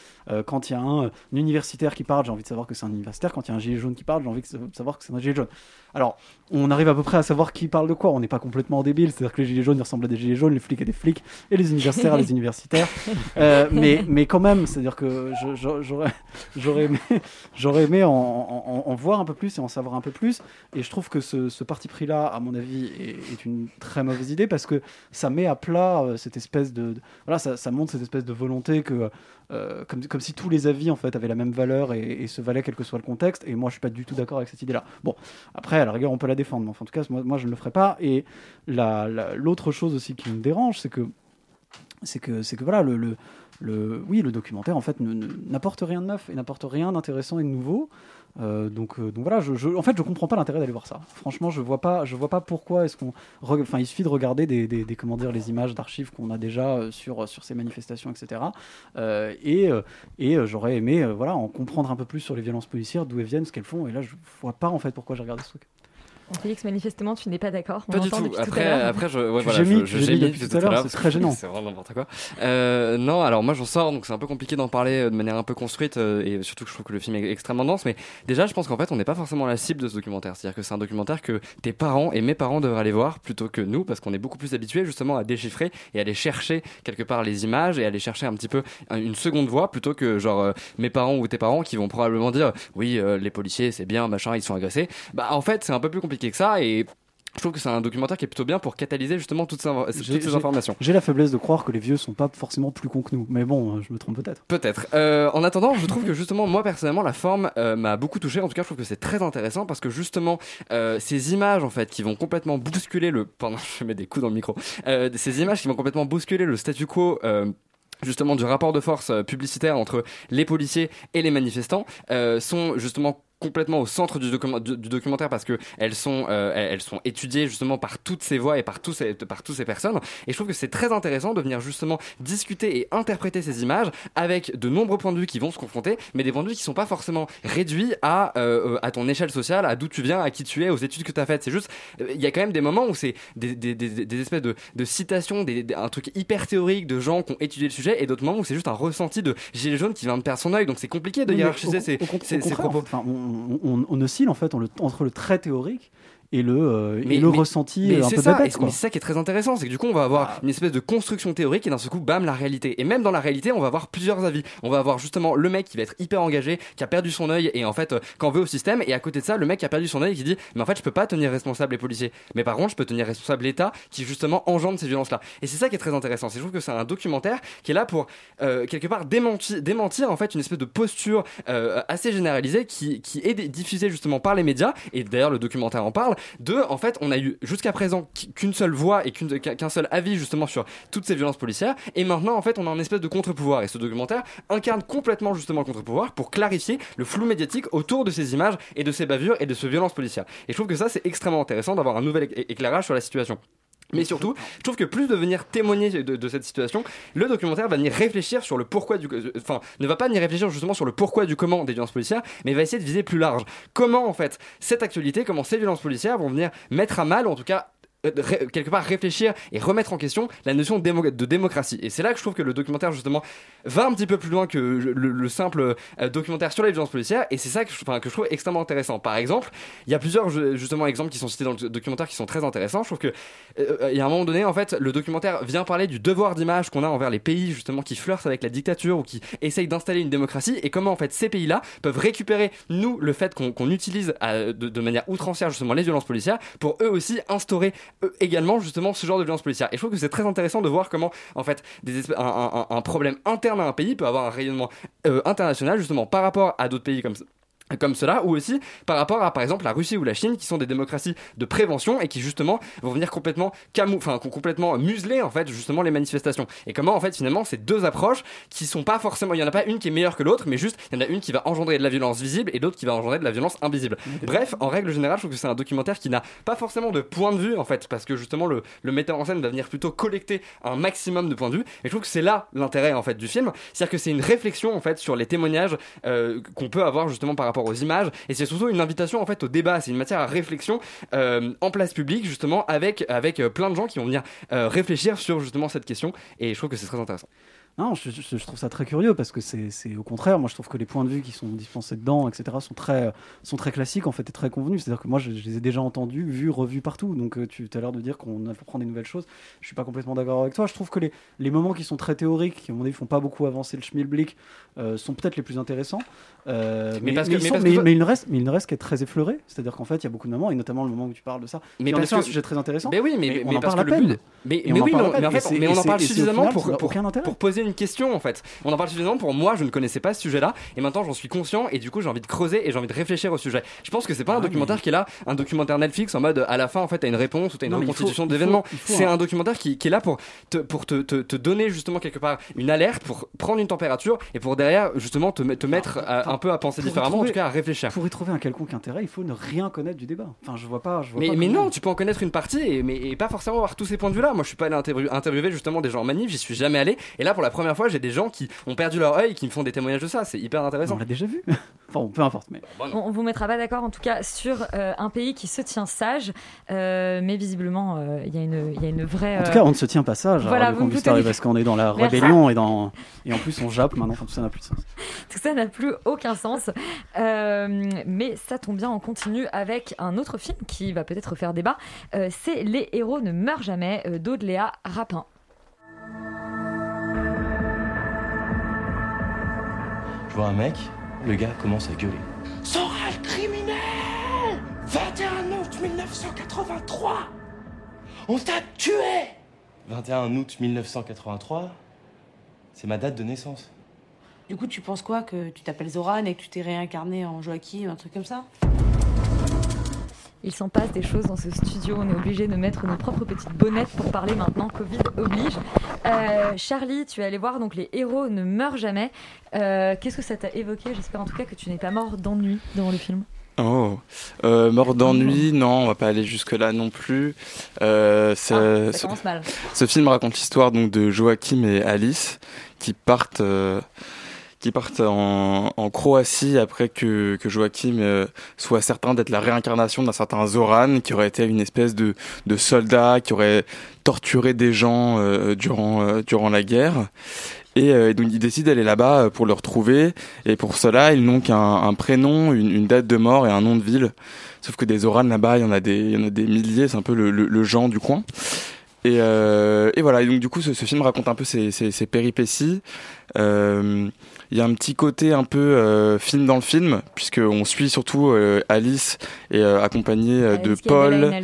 Quand il y a un, un universitaire qui parle, j'ai envie de savoir que c'est un universitaire. Quand il y a un gilet jaune qui parle, j'ai envie de savoir que c'est un gilet jaune. Alors, on arrive à peu près à savoir qui parle de quoi. On n'est pas complètement débile, c'est-à-dire que les gilets jaunes ressemblent à des gilets jaunes, les flics à des flics, et les universitaires à des universitaires. Euh, mais, mais quand même, c'est-à-dire que j'aurais aimé, aimé en, voir un peu plus et en savoir un peu plus. Et je trouve que ce, parti pris-là, à mon avis, est, une très mauvaise idée parce que ça met à plat euh, cette espèce de, voilà, ça, montre cette espèce de volonté que euh, comme, comme si tous les avis en fait avaient la même valeur et, se valaient quel que soit le contexte. Et moi, je suis pas du tout d'accord avec cette idée-là. Bon, après, à la rigueur, on peut la défendre, mais enfin, en tout cas, moi, moi je ne le ferai pas. Et la- la- l'autre chose aussi qui me dérange, c'est que c'est que c'est que voilà le, le, oui le documentaire en fait ne- ne- n'apporte rien de neuf et n'apporte rien d'intéressant et de nouveau. Euh, donc euh, donc voilà je, je- en fait je comprends pas l'intérêt d'aller voir ça. Franchement je vois pas je vois pas pourquoi est-ce qu'on enfin il suffit de regarder des, des, comment dire les images d'archives qu'on a déjà euh, sur sur ces manifestations etc et et j'aurais aimé voilà en comprendre un peu plus sur les violences policières d'où elles viennent ce qu'elles font. Et là je vois pas en fait pourquoi j'ai regardé ce truc Félix, manifestement, tu n'es pas d'accord. Pas du tout. depuis tout à Après, l'heure. après, je, ouais, voilà, gémis, je, je depuis tout à l'heure, c'est très gênant. C'est vraiment n'importe quoi. Euh, non, alors moi j'en sors, donc c'est un peu compliqué d'en parler euh, de manière un peu construite, euh, et surtout que je trouve que le film est extrêmement dense. Mais déjà, je pense qu'en fait, on n'est pas forcément la cible de ce documentaire. C'est-à-dire que c'est un documentaire que tes parents et mes parents devraient aller voir plutôt que nous, parce qu'on est beaucoup plus habitués justement à déchiffrer et aller chercher quelque part les images et aller chercher un petit peu un- une seconde voix plutôt que genre euh, mes parents ou tes parents qui vont probablement dire oui, euh, les policiers c'est bien, machin, ils sont agressés. Bah en fait, c'est un peu plus compliqué que ça et je trouve que c'est un documentaire qui est plutôt bien pour catalyser justement toutes ces, toutes informations. J'ai la faiblesse de croire que les vieux sont pas forcément plus cons que nous. Mais bon, je me trompe peut-être. Peut-être. Euh, en attendant, je trouve que justement, moi personnellement, la forme euh, m'a beaucoup touché. En tout cas, je trouve que c'est très intéressant parce que justement, euh, ces images en fait qui vont complètement bousculer le. Pardon, je mets des coups dans le micro. Ces images qui vont complètement bousculer le statu quo. justement du rapport de force publicitaire entre les policiers et les manifestants euh, sont justement complètement au centre du, document- du- du documentaire parce que elles sont euh, elles sont étudiées justement par toutes ces voix et par tous ces par toutes ces personnes. Et je trouve que c'est très intéressant de venir justement discuter et interpréter ces images avec de nombreux points de vue qui vont se confronter mais des points de vue qui sont pas forcément réduits à euh, à ton échelle sociale à d'où tu viens à qui tu es aux études que tu as faites. C'est juste euh, il y a quand même des moments où c'est des, des, des, des espèces de, de citations un truc hyper théorique de gens qui ont étudié le sujet et d'autres moments où c'est juste un ressenti de gilet jaune qui vient de perdre son œil. Donc c'est compliqué de hiérarchiser ces, propos. enfin, on, on- oscille en fait entre le très théorique et le, euh, et Mais- le mais- ressenti mais euh, un peu ça, et quoi. mais c'est ça qui est très intéressant, c'est que du coup on va avoir une espèce de construction théorique et d'un seul coup bam la réalité. Et même dans la réalité on va avoir plusieurs avis. On va avoir justement le mec qui va être hyper engagé, qui a perdu son œil et en fait euh, qu'en veut au système. Et à côté de ça le mec qui a perdu son œil et qui dit mais en fait je peux pas tenir responsable les policiers. Mais par contre je peux tenir responsable l'État qui justement engendre ces violences là. Et c'est ça qui est très intéressant. C'est je trouve que c'est un documentaire qui est là pour euh, quelque part démentir, démentir en fait une espèce de posture euh, assez généralisée qui, qui est diffusée justement par les médias. Et d'ailleurs le documentaire en parle. De en fait on a eu jusqu'à présent qu'une seule voix et qu'un seul avis justement sur toutes ces violences policières. Et maintenant en fait on a un espèce de contre-pouvoir. Et ce documentaire incarne complètement justement le contre-pouvoir pour clarifier le flou médiatique autour de ces images et de ces bavures et de ces violences policières. Et je trouve que ça c'est extrêmement intéressant d'avoir un nouvel éc- éclairage sur la situation. Mais surtout, je trouve que plus de venir témoigner de, cette situation, le documentaire va venir réfléchir sur le pourquoi du, euh, enfin, ne va pas venir réfléchir justement sur le pourquoi du comment des violences policières, mais va essayer de viser plus large. Comment en fait cette actualité, comment ces violences policières vont venir mettre à mal, en tout cas quelque part réfléchir et remettre en question la notion de, démo- de démocratie. Et c'est là que je trouve que le documentaire justement va un petit peu plus loin que le, le simple euh, documentaire sur les violences policières. Et c'est ça que je, trouve extrêmement intéressant. Par exemple, il y a plusieurs ju- justement exemples qui sont cités dans le documentaire qui sont très intéressants. Je trouve que euh, y a un moment donné, en fait, le documentaire vient parler du devoir d'image qu'on a envers les pays justement qui flirtent avec la dictature ou qui essayent d'installer une démocratie et comment en fait ces pays-là peuvent récupérer nous le fait qu'on utilise euh, de, manière outrancière justement les violences policières pour eux aussi instaurer également justement ce genre de violences policières. Et je trouve que c'est très intéressant de voir comment en fait des un problème interne à un pays peut avoir un rayonnement euh, international justement par rapport à d'autres pays comme ça comme cela, ou aussi par rapport à par exemple la Russie ou la Chine qui sont des démocraties de prévention et qui justement vont venir complètement camou enfin complètement museler en fait justement les manifestations. Et comment en fait finalement ces deux approches qui sont pas forcément, il y en a pas une qui est meilleure que l'autre, mais juste il y en a une qui va engendrer de la violence visible et l'autre qui va engendrer de la violence invisible. Bref, en règle générale, je trouve que c'est un documentaire qui n'a pas forcément de point de vue en fait, parce que justement le, le metteur en scène va venir plutôt collecter un maximum de points de vue. Et je trouve que c'est là l'intérêt en fait du film, c'est-à-dire que c'est une réflexion en fait sur les témoignages euh, qu'on peut avoir justement par rapport aux images, et c'est surtout une invitation en fait au débat. C'est une matière à réflexion euh, en place publique justement avec avec euh, plein de gens qui vont venir euh, réfléchir sur justement cette question. Et je trouve que c'est très intéressant. Non, je, je- je trouve ça très curieux parce que c'est au contraire. Moi, je trouve que les points de vue qui sont dispensés dedans, etc., sont très, sont très classiques en fait et très convenus. C'est-à-dire que moi, je, je les ai déjà entendus, vus, revus partout. Donc, euh, tu as l'air de dire qu'on apprend des nouvelles choses. Je suis pas complètement d'accord avec toi. Je trouve que les, les moments qui sont très théoriques, qui à mon avis font pas beaucoup avancer le schmilblick, euh, sont peut-être les plus intéressants. Euh, Mais parce que- ils mais sont- parce que mais- toi- mais il ne reste, mais il ne reste qu'à être très effleuré. C'est-à-dire qu'en fait, il y a beaucoup de moments, et notamment le moment où tu parles de ça, Mais parce est un que- sujet très intéressant. Mais oui, mais, on en parle que à peine. Mais, mais on en oui, mais, fait, on en parle suffisamment pour poser une question en fait. On en parle suffisamment pour moi, je ne connaissais pas ce sujet-là, et maintenant j'en suis conscient, et du coup j'ai envie de creuser et j'ai envie de réfléchir au sujet. Je pense que c'est pas un Ah, documentaire qui est là, un documentaire Netflix en mode à la fin en fait t'as une réponse ou t'as une Non, reconstitution d'événements. C'est un- documentaire qui, qui est là pour te, pour te, te, te donner justement quelque part une alerte, pour prendre une température et pour derrière justement te, te mettre à- un peu à penser différemment, en tout cas à réfléchir. Pour y trouver un quelconque intérêt, il faut ne rien connaître du débat. Enfin, je vois pas. Je vois Mais, pas mais comment- non, tu peux en connaître une partie et, mais, et pas forcément avoir tous ces points de vue là. Moi, je suis pas allé interview- interviewer justement des gens en manif, j'y suis jamais allé. Et là, pour la première fois, j'ai des gens qui ont perdu leur œil, qui me font des témoignages de ça. C'est hyper intéressant. On l'a déjà vu. enfin, peu importe. Mais... On, on vous mettra pas d'accord en tout cas sur euh, un pays qui se tient sage, euh, mais visiblement euh, il y, a une- il y a une vraie. En tout euh, cas, on ne se tient pas sage. Voilà, Paris, bien. parce qu'on est dans la Merci. rébellion et, dans... et en plus on jappe maintenant, enfin, tout ça n'a plus de sens. Tout ça n'a plus aucun sens. Euh, mais ça tombe bien, on continue avec un autre film qui va peut-être faire débat. Euh, c'est Les héros ne meurent jamais euh, d'Aude-Léa Rapin. Je vois un mec, le gars commence à gueuler. Soral criminel 21 août 1983 On t'a tué 21 août 1983, c'est ma date de naissance. Du coup, tu penses quoi Que tu t'appelles Zoran et que tu t'es réincarné en Joachim, un truc comme ça? Il s'en passe des choses dans ce studio. On est obligé de mettre nos propres petites bonnettes pour parler maintenant. Covid oblige. Euh, Charlie, tu es allé voir donc les héros ne meurent jamais. Euh, Qu'est-ce que ça t'a évoqué? J'espère en tout cas que tu n'es pas mort d'ennui devant le film. Oh, euh, mort d'ennui, non, on va pas aller jusque là non plus. Euh, Ah, ça ce, commence mal. ce film raconte l'histoire donc de Joachim et Alice qui partent, euh, qui partent en, Croatie après que, que Joachim euh, soit certain d'être la réincarnation d'un certain Zoran qui aurait été une espèce de, de soldat qui aurait torturé des gens euh, durant euh, durant la guerre. Et donc il décide d'aller là-bas pour le retrouver. Et pour cela, ils n'ont qu'un un prénom, une, date de mort et un nom de ville. Sauf que des Zoran là-bas, il y en a des, il y en a des milliers. C'est un peu le, le, genre du coin. Et, et voilà. Et donc du coup, ce, film raconte un peu ses, péripéties. Il y a un petit côté un peu euh, film dans le film, puisque on suit surtout euh, Alice et euh, accompagnée euh, de Paul.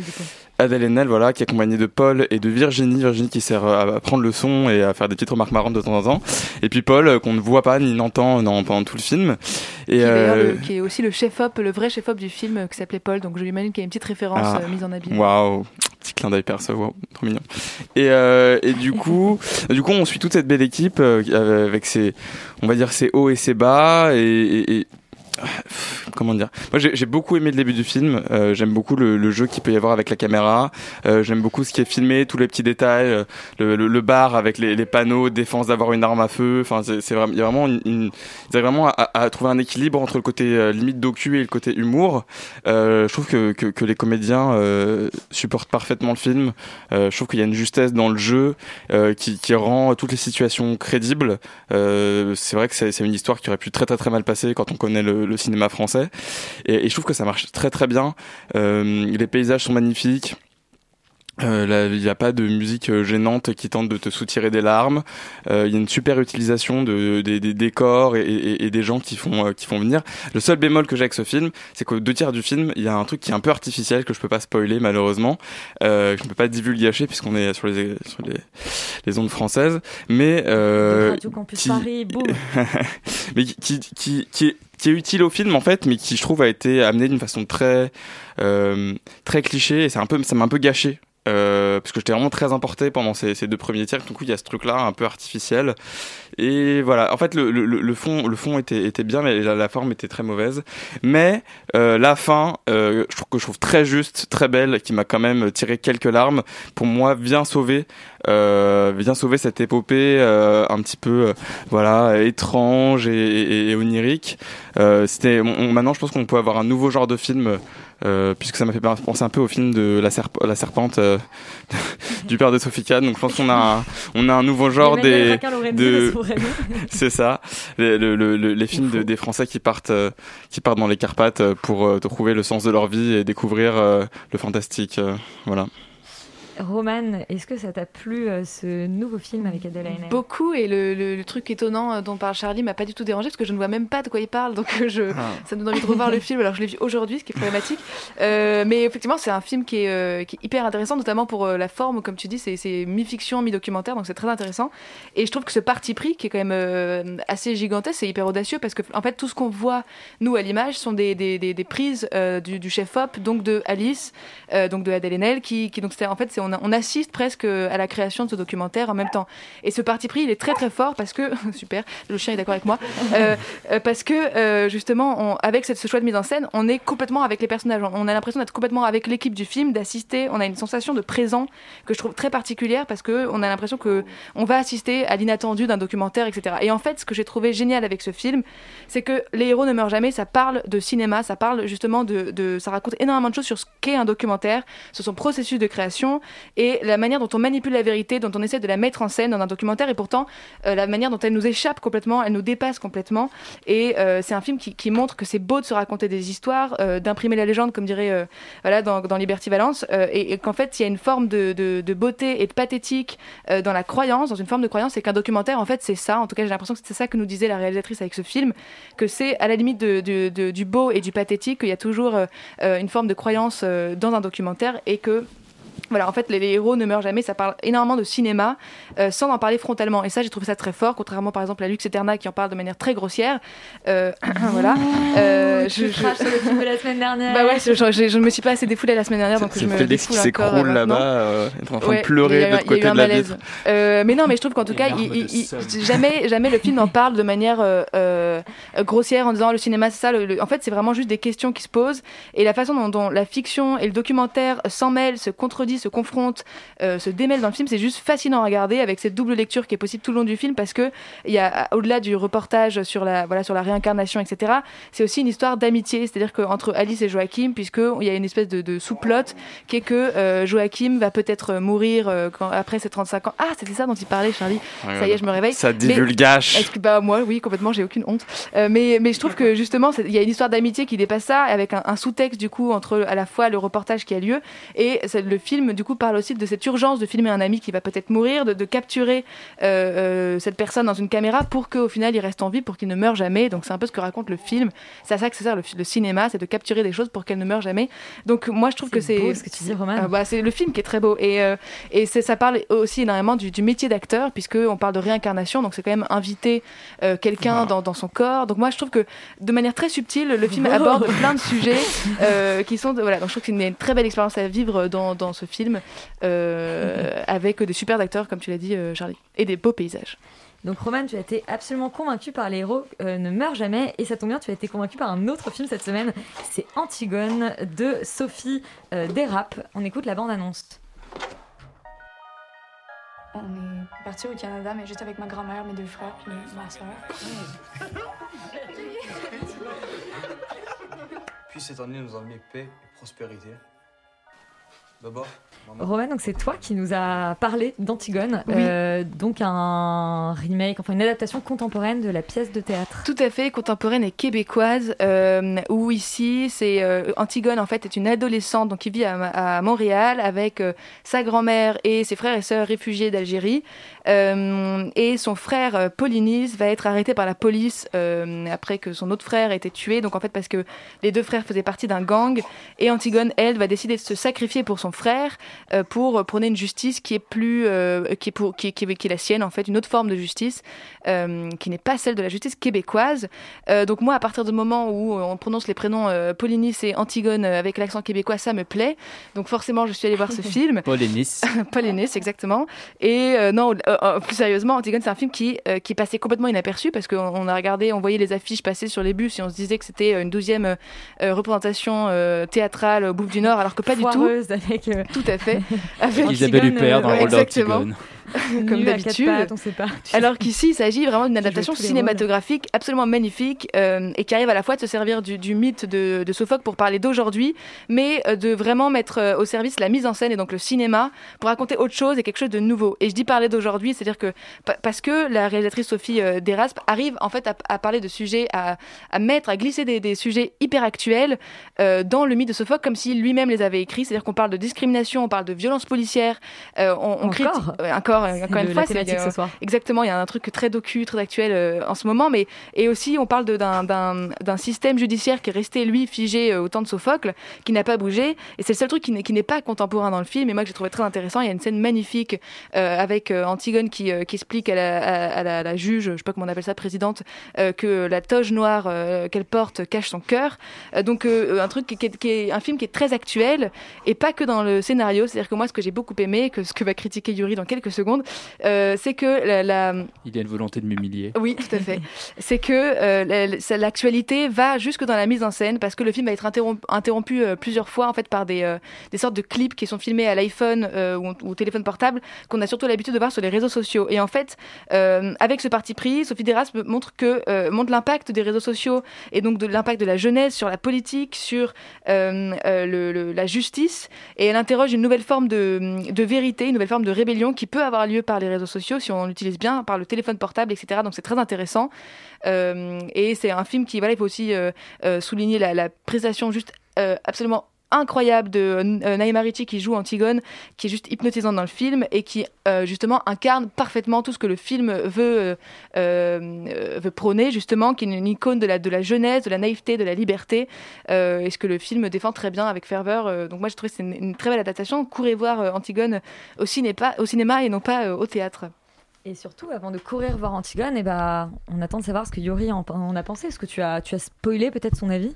Adèle Haenel, voilà, qui est accompagnée de Paul et de Virginie. Virginie qui sert à prendre le son et à faire des petites remarques marrantes de temps en temps. Et puis Paul, qu'on ne voit pas ni n'entend pendant tout le film. Et, Qui, euh, le- qui est aussi le chef-op, le vrai chef-op du film qui s'appelait Paul. Donc je l'imagine qu'il y a une petite référence Ah, mise en habit. Waouh, petit clin d'œil perso, waouh, trop mignon. Et, euh, et du coup, du coup, on suit toute cette belle équipe euh, avec ses, on va dire ses hauts et ses bas et, comment dire? Moi, j'ai j'ai beaucoup aimé le début du film. Euh, j'aime beaucoup le, le jeu qu'il peut y avoir avec la caméra. Euh, j'aime beaucoup ce qui est filmé, tous les petits détails, euh, le, le- le bar avec les, les panneaux, défense d'avoir une arme à feu. Enfin, c'est vraiment, il y a vraiment une, une- ils arrivent vraiment à, à trouver un équilibre entre le côté euh, limite docu et le côté humour. Euh, je trouve que, que, que les comédiens supportent parfaitement le film. Je trouve qu'il y a une justesse dans le jeu qui, qui rend toutes les situations crédibles. C'est vrai que c'est une histoire qui aurait pu très très très mal passer quand on connaît le, le cinéma français. Et, je trouve que ça marche très très bien. Euh, les paysages sont magnifiques. Euh, il n'y a pas de musique euh, gênante qui tente de te soutirer des larmes. Euh, Il y a une super utilisation de, des, des décors et, et- et des gens qui font, euh, qui font venir. Le seul bémol que j'ai avec ce film, c'est qu'aux deux tiers du film, il y a un truc qui est un peu artificiel que je peux pas spoiler malheureusement. Euh, je ne peux pas divulgacher puisqu'on est sur les, sur les, les ondes françaises. Mais euh, qui- Paris, mais qui, qui, qui, qui est, qui est utile au film en fait, mais qui je trouve a été amené d'une façon très euh, très cliché et c'est un peu ça m'a un peu gâché. Euh, parce que j'étais vraiment très emporté pendant ces, deux premiers tiers. Du coup, il y a ce truc-là un peu artificiel. Et voilà. En fait, le, le, le fond, le fond était, était bien, mais la, forme était très mauvaise. Mais euh, la fin, euh, je trouve que je trouve très juste, très belle, qui m'a quand même tiré quelques larmes. Pour moi, vient sauver, euh, vient sauver cette épopée euh, un petit peu, euh, voilà, étrange et, et- et onirique. Euh, C'était maintenant, je pense qu'on peut avoir un nouveau genre de film. Euh, puisque ça m'a fait penser un peu au film de la, serp- la serpente euh, du père de Sophie Kahn. Donc je pense qu'on a un, on a un nouveau genre des de c'est ça les, le- le- le- les films de, des Français qui partent euh, qui partent dans les Carpates euh, pour trouver le sens de leur vie et découvrir le fantastique. voilà. Roman, est-ce que ça t'a plu euh, ce nouveau film avec Adèle Haenel? Beaucoup et le, le- le truc étonnant euh, dont parle Charlie m'a pas du tout dérangé parce que je ne vois même pas de quoi il parle donc euh, je, Ah. ça me donne envie de revoir le film alors que je l'ai vu aujourd'hui ce qui est problématique. Euh, mais effectivement c'est un film qui est, euh, qui est hyper intéressant notamment pour euh, la forme comme tu dis c'est, c'est mi-fiction mi-documentaire donc c'est très intéressant. Et je trouve que ce parti pris qui est quand même euh, assez gigantesque c'est hyper audacieux parce que en fait tout ce qu'on voit nous à l'image sont des, des, des, des prises euh, du, du chef op donc de Alice euh, donc de Adèle Haenel qui, qui donc c'était en fait c'est on, assiste presque à la création de ce documentaire en même temps. Et ce parti pris, il est très très fort parce que super, le chien est d'accord avec moi, euh, euh, parce que euh, justement, avec ce choix de mise en scène, on est complètement avec les personnages. On a l'impression d'être complètement avec l'équipe du film, d'assister. On a une sensation de présent que je trouve très particulière parce que on a l'impression que on va assister à l'inattendu d'un documentaire, etc. Et en fait, ce que j'ai trouvé génial avec ce film, c'est que les héros ne meurent jamais. Ça parle de cinéma, ça parle justement de ça raconte énormément de choses sur ce qu'est un documentaire, sur son processus de création et la manière dont on manipule la vérité, dont on essaie de la mettre en scène dans un documentaire. Et pourtant, euh, la manière dont elle nous échappe complètement, elle nous dépasse complètement. Et euh, c'est un film qui, montre que c'est beau de se raconter des histoires, euh, d'imprimer la légende, comme dirait voilà dans, dans Liberty Valence, et, qu'en fait il y a une forme de, beauté et de pathétique dans la croyance, dans une forme de croyance, et qu'un documentaire en fait c'est ça. En tout cas, j'ai l'impression que c'est ça que nous disait la réalisatrice avec ce film, que c'est à la limite du beau et du pathétique qu'il y a toujours une forme de croyance dans un documentaire et que voilà, en fait, les, les héros ne meurent jamais. Ça parle énormément de cinéma euh, sans en parler frontalement. Et ça, j'ai trouvé ça très fort, contrairement par exemple à Lux Eterna qui en parle de manière très grossière. Euh, voilà. Euh, tu craches sur le film de la semaine dernière. Bah ouais, je, je, je ne me suis pas assez défoulée la semaine dernière, donc je C'est me Félix qui défoule encore, s'écroule là-bas, euh, en train Ouais, de pleurer il y a eu de un- l'autre côté de la vitre. Euh, mais non, mais je trouve qu'en tout cas, il- il- il- jamais, jamais le film en parle de manière euh, euh, grossière en disant le cinéma c'est ça. le- le- En fait, c'est vraiment juste des questions qui se posent et la façon dont, dont la fiction et le documentaire s'en mêlent, se contredisent, se confrontent, euh, se démêlent dans le film, c'est juste fascinant à regarder avec cette double lecture qui est possible tout le long du film parce que il y a au-delà du reportage sur la voilà sur la réincarnation, etc. C'est aussi une histoire d'amitié, c'est-à-dire qu'entre Alice et Joachim, puisque il y a une espèce de, de sous-plot qui est que euh, Joachim va peut-être mourir euh, quand, après ses 35 ans. Ah, c'était ça dont il parlait, Charlie. Ouais, ça y est, je me réveille. ça divulgage. Que bah moi, oui, complètement, j'ai aucune honte. Euh, mais mais je trouve que justement, il y a une histoire d'amitié qui dépasse ça, avec un, un sous-texte du coup entre à la fois le reportage qui a lieu et le film du coup parle aussi de cette urgence de filmer un ami qui va peut-être mourir, de, de capturer euh, euh, cette personne dans une caméra pour qu'au final il reste en vie, pour qu'il ne meure jamais. Donc c'est un peu ce que raconte le film. C'est à ça que ça sert le, cinéma, c'est de capturer des choses pour qu'elles ne meurent jamais. Donc moi je trouve que c'est beau ce que tu dis, Roman. Ah, bah, c'est le film qui est très beau et euh, et c'est ça parle aussi énormément du, du métier d'acteur puisque on parle de réincarnation donc c'est quand même inviter quelqu'un dans, dans son corps donc moi je trouve que de manière très subtile le film aborde plein de sujets qui sont voilà donc je trouve que c'est une, une très belle expérience à vivre dans, dans ce film euh, avec des super acteurs comme tu l'as dit euh, Charlie et des beaux paysages Donc Roman, tu as été absolument convaincu par les héros euh, ne meurent jamais et ça tombe bien, tu as été convaincu par un autre film cette semaine, c'est Antigone de Sophie euh, Dérap. On écoute la bande-annonce. On est parti au Canada, mais juste avec ma grand-mère, mes deux frères, puis ma soeur. Puis cette année nous emmener paix et prospérité. D'abord. Roman, donc c'est toi qui nous a parlé d'Antigone, Oui. euh, donc un remake, enfin une adaptation contemporaine de la pièce de théâtre. Tout à fait, contemporaine et québécoise, euh, où ici, c'est euh, Antigone en fait est une adolescente donc qui vit à, à Montréal avec euh, sa grand-mère et ses frères et sœurs réfugiés d'Algérie, Euh, et son frère euh, Polynice va être arrêté par la police euh, après que son autre frère ait été tué. Donc en fait parce que les deux frères faisaient partie d'un gang, et Antigone elle va décider de se sacrifier pour son frère euh, pour prôner une justice qui est plus euh, qui est pour qui est, qui est- qui est la sienne en fait, une autre forme de justice euh, qui n'est pas celle de la justice québécoise. Euh, donc moi, à partir du moment où on prononce les prénoms euh, Polynice et Antigone avec l'accent québécois, ça me plaît. Donc forcément, je suis allée voir ce film. Polynice. Polynice, exactement. Et euh, non, euh, euh, plus sérieusement, Antigone, c'est un film qui, euh, qui passait complètement inaperçu parce qu'on on a regardé, on voyait les affiches passer sur les bus et on se disait que c'était une douzième représentation euh, théâtrale au Bouffe du Nord, alors que pas Foireuse du tout. Avec euh, Tout à fait. Avec Isabelle Huppert dans le ouais, rôle exactement. Comme d'habitude. Alors qu'ici, il s'agit vraiment d'une adaptation cinématographique absolument magnifique euh, et qui arrive à la fois de se servir du, du mythe de, de Sophocle pour parler d'aujourd'hui, mais euh, de vraiment mettre euh, au service la mise en scène et donc le cinéma pour raconter autre chose et quelque chose de nouveau. Et je dis parler d'aujourd'hui, c'est-à-dire que pa- parce que la réalisatrice Sophie Deraspe arrive en fait à, à parler de sujets, à, à mettre, à glisser des, des sujets hyper actuels euh, dans le mythe de Sophocle comme s'il lui-même les avait écrits. C'est-à-dire qu'on parle de discrimination, on parle de violence policière, euh, on, on critique Encore euh, encore une fois, c'est ce soir. exactement. Il y a un truc très docu, très actuel euh, en ce moment, mais et aussi on parle d'un système judiciaire qui est resté lui figé euh, au temps de Sophocle, qui n'a pas bougé. Et c'est le seul truc qui n'est qui n'est pas contemporain dans le film. Et moi que j'ai trouvé très intéressant. Il y a une scène magnifique avec Antigone qui, qui explique à la, à, à la, la juge, je sais pas comment on appelle ça, présidente, que la toge noire qu'elle porte cache son cœur. Donc un truc qui, qui est, qui est un film qui est très actuel et pas que dans le scénario. C'est-à-dire que moi, ce que j'ai beaucoup aimé, que ce que va critiquer Yuri dans quelques secondes, euh, c'est que la, la- Il y a une volonté de m'humilier. oui, tout à fait. c'est que euh, l'actualité va jusque dans la mise en scène parce que le film va être interrompu, interrompu, euh, plusieurs fois en fait par des, des sortes de clips qui sont filmés à l'iPhone ou, au téléphone portable qu'on a surtout l'habitude de voir sur les réseaux sociaux. Et en fait, avec ce parti pris, Sophie Deras me montre que montre l'impact des réseaux sociaux et donc de l'impact de la jeunesse sur la politique, sur le- le- la justice, et elle interroge une nouvelle forme de, de vérité, une nouvelle forme de rébellion qui peut avoir lieu par les réseaux sociaux si on l'utilise bien, par le téléphone portable, etc. Donc c'est très intéressant. Euh, et c'est un film qui, voilà, il faut aussi euh, euh, souligner la, la prestation juste absolument incroyable de euh, Naïma Ricci qui joue Antigone, qui est juste hypnotisante dans le film et qui euh, justement incarne parfaitement tout ce que le film veut, euh, euh, veut prôner justement, qui est une icône de la, de la jeunesse, de la naïveté, de la liberté, euh, et ce que le film défend très bien avec ferveur. Euh, donc moi je trouve que c'est une, une très belle adaptation. Courez voir euh, Antigone au, cinéma, au cinéma et non pas euh, au théâtre. Et surtout, avant de courir voir Antigone, eh ben, on attend de savoir ce que Yuri en, en a pensé. Est-ce que tu as, tu as spoilé peut-être son avis?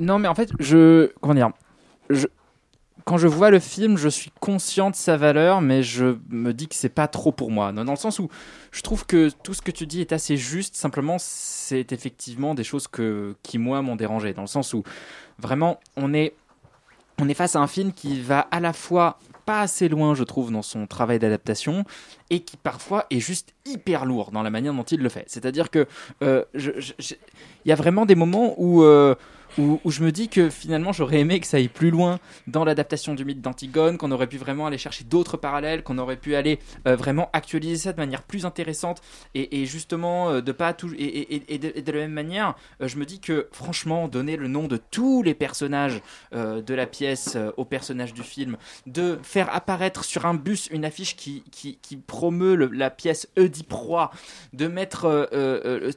Non, mais en fait, je. Comment dire Quand je vois le film, je suis conscient de sa valeur, mais je me dis que c'est pas trop pour moi. Dans le sens où je trouve que tout ce que tu dis est assez juste, simplement, c'est effectivement des choses que, qui, moi, m'ont dérangé. Dans le sens où, vraiment, on est, on est face à un film qui va à la fois pas assez loin, je trouve, dans son travail d'adaptation, et qui parfois est juste hyper lourd dans la manière dont il le fait. C'est-à-dire que euh, il y a vraiment des moments où, euh, où, je me dis que finalement j'aurais aimé que ça aille plus loin dans l'adaptation du mythe d'Antigone, qu'on aurait pu vraiment aller chercher d'autres parallèles, qu'on aurait pu aller euh, vraiment actualiser ça de manière plus intéressante et, justement euh, de pas tout et, de, la même manière, euh, je me dis que franchement donner le nom de tous les personnages euh, de la pièce aux personnages du film, de faire apparaître sur un bus une affiche qui, promeut la pièce Oedipe Roi, de mettre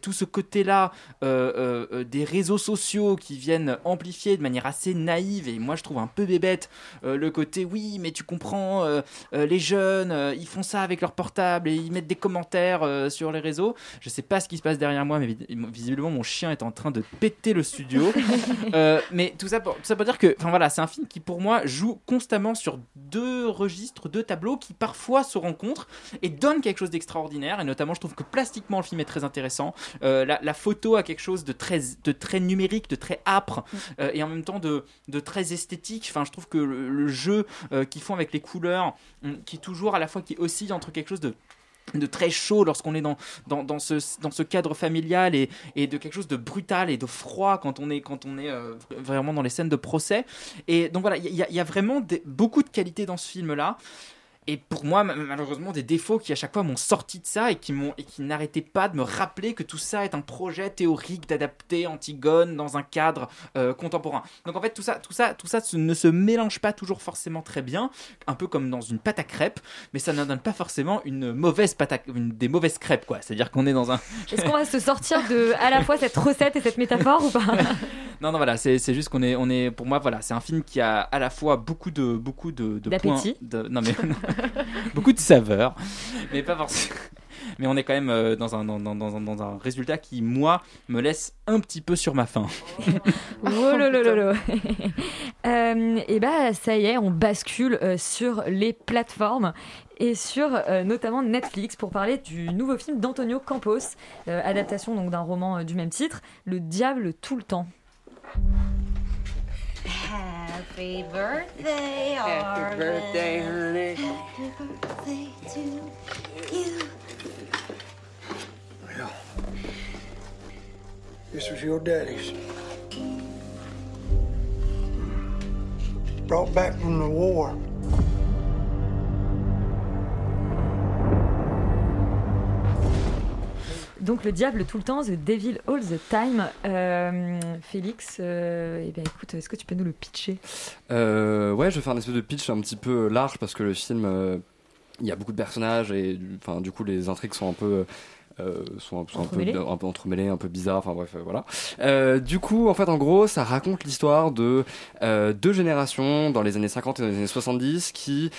tout ce côté-là des réseaux sociaux qui viennent amplifier de manière assez naïve et moi je trouve un peu bébête euh, le côté oui mais tu comprends euh, euh, les jeunes ils font ça avec leur portable et ils mettent des commentaires sur les réseaux. Je sais pas ce qui se passe derrière moi mais vis- visiblement mon chien est en train de péter le studio. Mais tout ça, pour, tout ça pour dire que enfin voilà c'est un film qui pour moi joue constamment sur deux registres deux tableaux qui parfois se rencontrent et donnent quelque chose d'extraordinaire. Et notamment je trouve que plastiquement le film est très intéressant. La, la photo a quelque chose de très, de très numérique, de très âpre euh, et en même temps de, très esthétique. Enfin, je trouve que le, jeu euh, qu'ils font avec les couleurs, qui toujours à la fois qui oscille entre quelque chose de très chaud lorsqu'on est dans, ce, cadre familial et, de quelque chose de brutal et de froid quand on est, euh, vraiment dans les scènes de procès. Et donc voilà, il y, a- vraiment beaucoup de qualités dans ce film-là. Et pour moi, ma- malheureusement, des défauts qui à chaque fois m'ont sorti de ça et qui m'ont et qui n'arrêtaient pas de me rappeler que tout ça est un projet théorique d'adapter Antigone dans un cadre euh, contemporain. Donc en fait, tout ça, tout ça, tout ça ne se mélange pas toujours forcément très bien, un peu comme dans une pâte à crêpes, mais ça ne donne pas forcément une mauvaise pâte à, une, des mauvaises crêpes quoi. C'est-à-dire qu'on est dans un Est-ce qu'on va se sortir de à la fois cette recette et cette métaphore ou pas? Non non voilà, c'est juste qu'on est on est pour moi voilà, c'est un film qui a à la fois beaucoup de beaucoup de, de points D'appétit. de non mais beaucoup de saveurs, mais pas forcément. Mais on est quand même euh, dans, un, dans, dans, dans un, résultat qui, moi, me laisse un petit peu sur ma faim. Oh là. Euh, et bah ça y est, on bascule euh, sur les plateformes et sur notamment Netflix pour parler du nouveau film d'Antonio Campos, adaptation donc d'un roman du même titre, Le diable tout le temps. Happy birthday, Happy birthday, honey. Happy birthday to you. Well, this was your daddy's. Brought back from the war. Donc le diable tout le temps, The Devil All the Time. Euh, Félix, euh, eh bien écoute, est-ce que tu peux nous le pitcher? Euh, ouais, je vais faire un espèce de pitch un petit peu large parce que le film il y a beaucoup de personnages et du coup les intrigues sont un peu euh, sont, un- sont un, peu, Entremêlées. un peu entremêlées, un peu bizarres, enfin bref, euh, voilà. Euh, du coup, en fait, en gros, ça raconte l'histoire de deux générations dans les années 50 et dans les années 70 qui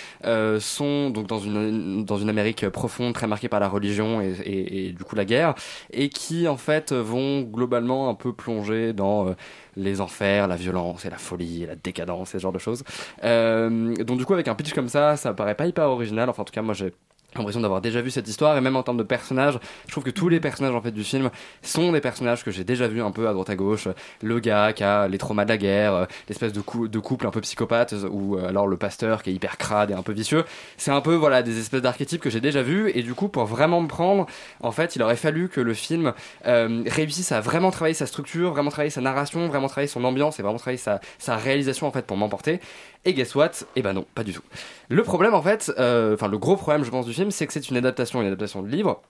sont donc dans une, dans une Amérique profonde, très marquée par la religion et, et- et du coup la guerre, et qui en fait vont globalement un peu plonger dans les enfers, la violence et la folie, et la décadence, et ce genre de choses. Donc du coup, avec un pitch comme ça, ça paraît pas hyper original. Enfin, en tout cas, moi, j'ai l'impression d'avoir déjà vu cette histoire et même en termes de personnages je trouve que tous les personnages en fait du film sont des personnages que j'ai déjà vus un peu à droite à gauche. Le gars qui a les traumas de la guerre euh, l'espèce de, cou- de couple un peu psychopathe ou euh, alors le pasteur qui est hyper crade et un peu vicieux. C'est un peu voilà des espèces d'archétypes que j'ai déjà vus et du coup pour vraiment me prendre en fait il aurait fallu que le film euh, réussisse à vraiment travailler sa structure vraiment travailler sa narration vraiment travailler son ambiance et vraiment travailler sa, sa réalisation en fait pour m'emporter. Et guess what? Eh ben non, pas du tout. Le problème en fait, euh, enfin le gros problème je pense du film, c'est que c'est une adaptation, une adaptation de livre.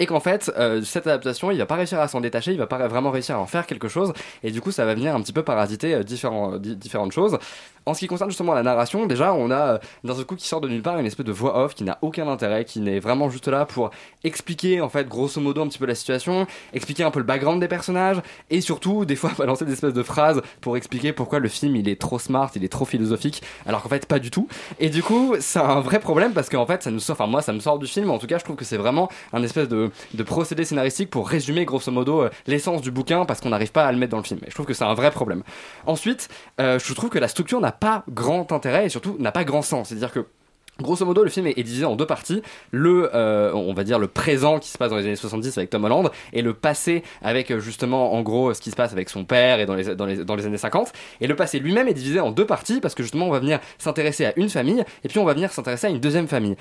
Et qu'en fait, euh, cette adaptation, il va pas réussir à s'en détacher, il va pas vraiment réussir à en faire quelque chose, et du coup, ça va venir un petit peu parasiter euh, di- différentes choses. En ce qui concerne justement la narration, déjà, on a euh, d'un seul coup qui sort de nulle part une espèce de voix off qui n'a aucun intérêt, qui n'est vraiment juste là pour expliquer en fait grosso modo un petit peu la situation, expliquer un peu le background des personnages, et surtout des fois balancer des espèces de phrases pour expliquer pourquoi le film il est trop smart, il est trop philosophique, alors qu'en fait pas du tout. Et du coup, c'est un vrai problème parce qu'en fait, ça nous sort, enfin moi ça me sort du film, en tout cas je trouve que c'est vraiment un espèce de, procédé scénaristique pour résumer grosso modo euh, l'essence du bouquin parce qu'on n'arrive pas à le mettre dans le film. Et je trouve que c'est un vrai problème. Ensuite, euh, je trouve que la structure n'a pas grand intérêt et surtout n'a pas grand sens. C'est-à-dire que Grosso modo, le film est divisé en deux parties. Le, euh, on va dire le présent qui se passe dans les années 70 avec Tom Holland et le passé avec euh, justement en gros ce qui se passe avec son père et dans les, dans les, dans les années 50. Et le passé lui-même est divisé en deux parties parce que justement on va venir s'intéresser à une famille et puis on va venir s'intéresser à une deuxième famille.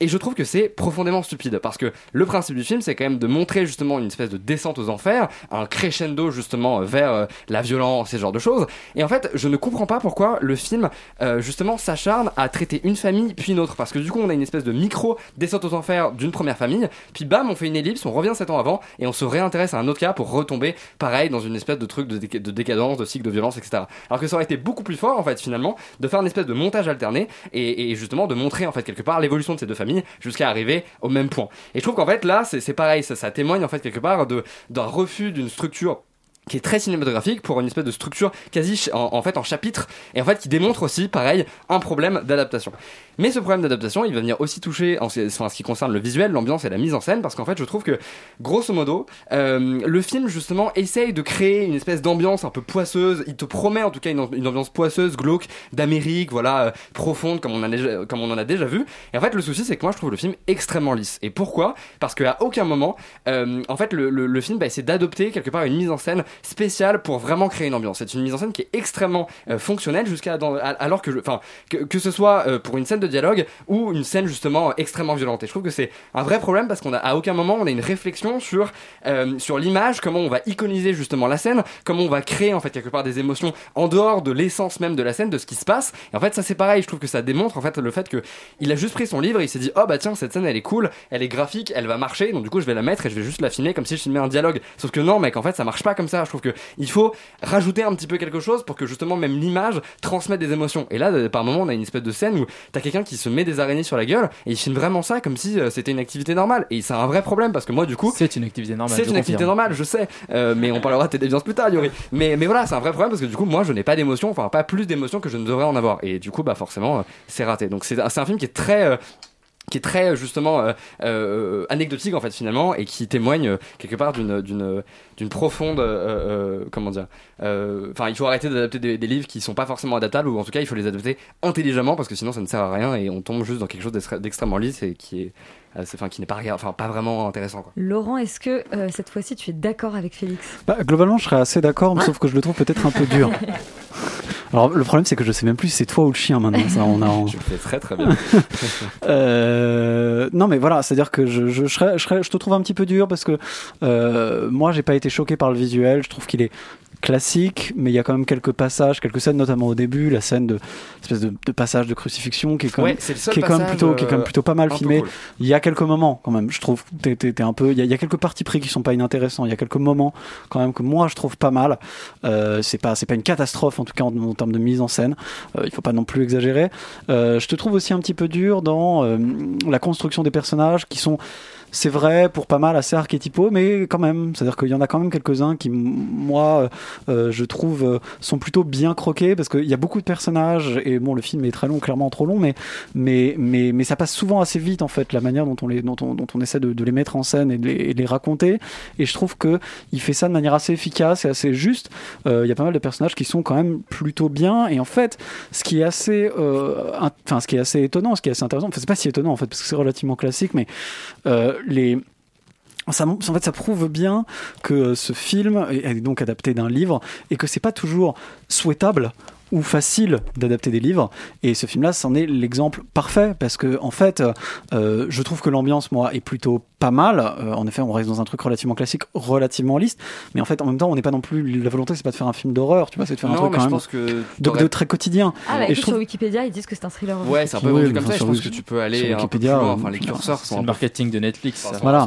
Et je trouve que c'est profondément stupide parce que le principe du film c'est quand même de montrer justement une espèce de descente aux enfers, un crescendo justement euh, vers euh, la violence et ce genre de choses. Et en fait, je ne comprends pas pourquoi le film euh, justement s'acharne à traiter une famille puis une autre parce que du coup on a une espèce de micro descente aux enfers d'une première famille, puis bam on fait une ellipse, on revient 7 ans avant et on se réintéresse à un autre cas pour retomber pareil dans une espèce de truc de, déca- de décadence, de cycle de violence, etc. Alors que ça aurait été beaucoup plus fort en fait finalement de faire une espèce de montage alterné et justement de montrer en fait quelque part l'évolution de ces deux familles jusqu'à arriver au même point. Et je trouve qu'en fait là c'est pareil, ça, ça témoigne en fait quelque part d'un refus d'une structure qui est très cinématographique pour une espèce de structure quasi en, fait en chapitre et en fait qui démontre aussi pareil un problème d'adaptation. Mais ce problème d'adaptation, il va venir aussi toucher en ce, qui concerne le visuel, l'ambiance et la mise en scène parce qu'en fait je trouve que grosso modo euh, le film justement essaye de créer une espèce d'ambiance un peu poisseuse, il te promet en tout cas une, ambiance poisseuse, glauque d'Amérique, voilà euh, profonde comme on, a comme on en a déjà vu. Et en fait le souci c'est que moi je trouve le film extrêmement lisse. Et pourquoi? Parce qu'à aucun moment euh, en fait le film va essayer d'adopter quelque part une mise en scène spéciale pour vraiment créer une ambiance. C'est une mise en scène qui est extrêmement euh, fonctionnelle jusqu'à alors que enfin que, que ce soit euh, pour une scène de dialogue ou une scène justement extrêmement violente. Et je trouve que c'est un vrai problème parce qu'on a à aucun moment on a une réflexion sur euh, sur l'image, comment on va iconiser justement la scène, comment on va créer en fait quelque part des émotions en dehors de l'essence même de la scène, de ce qui se passe. Et en fait ça c'est pareil, je trouve que ça démontre en fait le fait que il a juste pris son livre et il s'est dit oh bah tiens cette scène elle est cool, elle est graphique, elle va marcher, donc du coup je vais la mettre et je vais juste la filmer comme si je filmais un dialogue. Sauf que non mec en fait ça marche pas comme ça. Je trouve que il faut rajouter un petit peu quelque chose pour que justement même l'image transmette des émotions. Et là euh, par moment on a une espèce de scène où t'as quelqu'un qui se met des araignées sur la gueule et il filme vraiment ça comme si euh, c'était une activité normale. Et c'est un vrai problème parce que moi du coup C'est une activité normale. c'est une activité normale, je sais, Euh, mais on parlera de tes déviances plus tard, Yuri. Mais, mais voilà, c'est un vrai problème parce que du coup, moi, je n'ai pas d'émotion, enfin, pas plus d'émotion que je ne devrais en avoir. Et du coup, bah, forcément, c'est raté. Donc, c'est c'est un film qui est très. euh, qui est très euh, justement euh, euh, anecdotique en fait finalement et qui témoigne euh, quelque part d'une d'une d'une profonde euh, euh, comment dire euh, enfin il faut arrêter d'adapter des, des livres qui sont pas forcément adaptables ou en tout cas il faut les adapter intelligemment parce que sinon ça ne sert à rien et on tombe juste dans quelque chose d'extrêmement lisse et qui est enfin qui n'est pas enfin pas vraiment intéressant quoi. Laurent, est-ce que euh, cette fois-ci tu es d'accord avec Félix? Bah, globalement, je serais assez d'accord, sauf que je le trouve peut-être un peu dur. Alors, le problème, c'est que je sais même plus si c'est toi ou le chien maintenant. Ça, on a. en- Je le fais très très bien. Euh, non, mais voilà, c'est-à-dire que je, je, je serais- je serais- je te trouve un petit peu dur parce que euh, moi, j'ai pas été choqué par le visuel. Je trouve qu'il est classique, mais il y a quand même quelques passages, quelques scènes, notamment au début, la scène de espèce de, de passage de crucifixion qui est quand même, qui est quand même plutôt, qui est quand même euh, plutôt pas mal filmé. cool. Il y a quelques moments quand même, je trouve. T'es, un peu, il y, a, il y a quelques parties pris qui sont pas inintéressants. Il y a quelques moments quand même que moi je trouve pas mal. Euh, c'est pas, c'est pas une catastrophe en tout cas en, en termes de mise en scène. Euh, il faut pas non plus exagérer. Euh, je te trouve aussi un petit peu dur dans euh, la construction des personnages qui sont c'est vrai pour pas mal assez archétypaux, mais quand même, c'est-à-dire qu'il y en a quand même quelques-uns qui, moi, euh, euh, je trouve, euh, sont plutôt bien croqués parce qu'il y a beaucoup de personnages et bon, le film est très long, clairement trop long, mais mais mais mais ça passe souvent assez vite en fait la manière dont on les dont on, dont on essaie de, les mettre en scène et de les, raconter. Et je trouve que il fait ça de manière assez efficace et assez juste. Il y a pas mal de personnages qui sont quand même plutôt bien. Et en fait, ce qui est assez, enfin, ce qui est assez étonnant, ce qui est assez intéressant, enfin, c'est pas si étonnant en fait parce que c'est relativement classique, mais ça, prouve bien que ce film est donc adapté d'un livre et que c'est pas toujours souhaitable ou facile d'adapter des livres. Et ce film-là, c'en est l'exemple parfait parce que, en fait, euh, je trouve que l'ambiance, moi, est plutôt pas mal. Euh, en effet, on reste dans un truc relativement classique, relativement lisse. Mais en fait, en même temps, on n'est pas non plus. La volonté, c'est pas de faire un film d'horreur, tu vois, c'est de faire un truc quand je même pense que tu de, très quotidien. Ah, bah et écoute, je trouve sur Wikipédia, ils disent que c'est un thriller. Ouais, c'est un peu Oui, comme enfin, ça. Je pense que tu peux aller sur un peu plus Wikipédia, loin. Enfin, les curseurs C'est le marketing de Netflix. Voilà.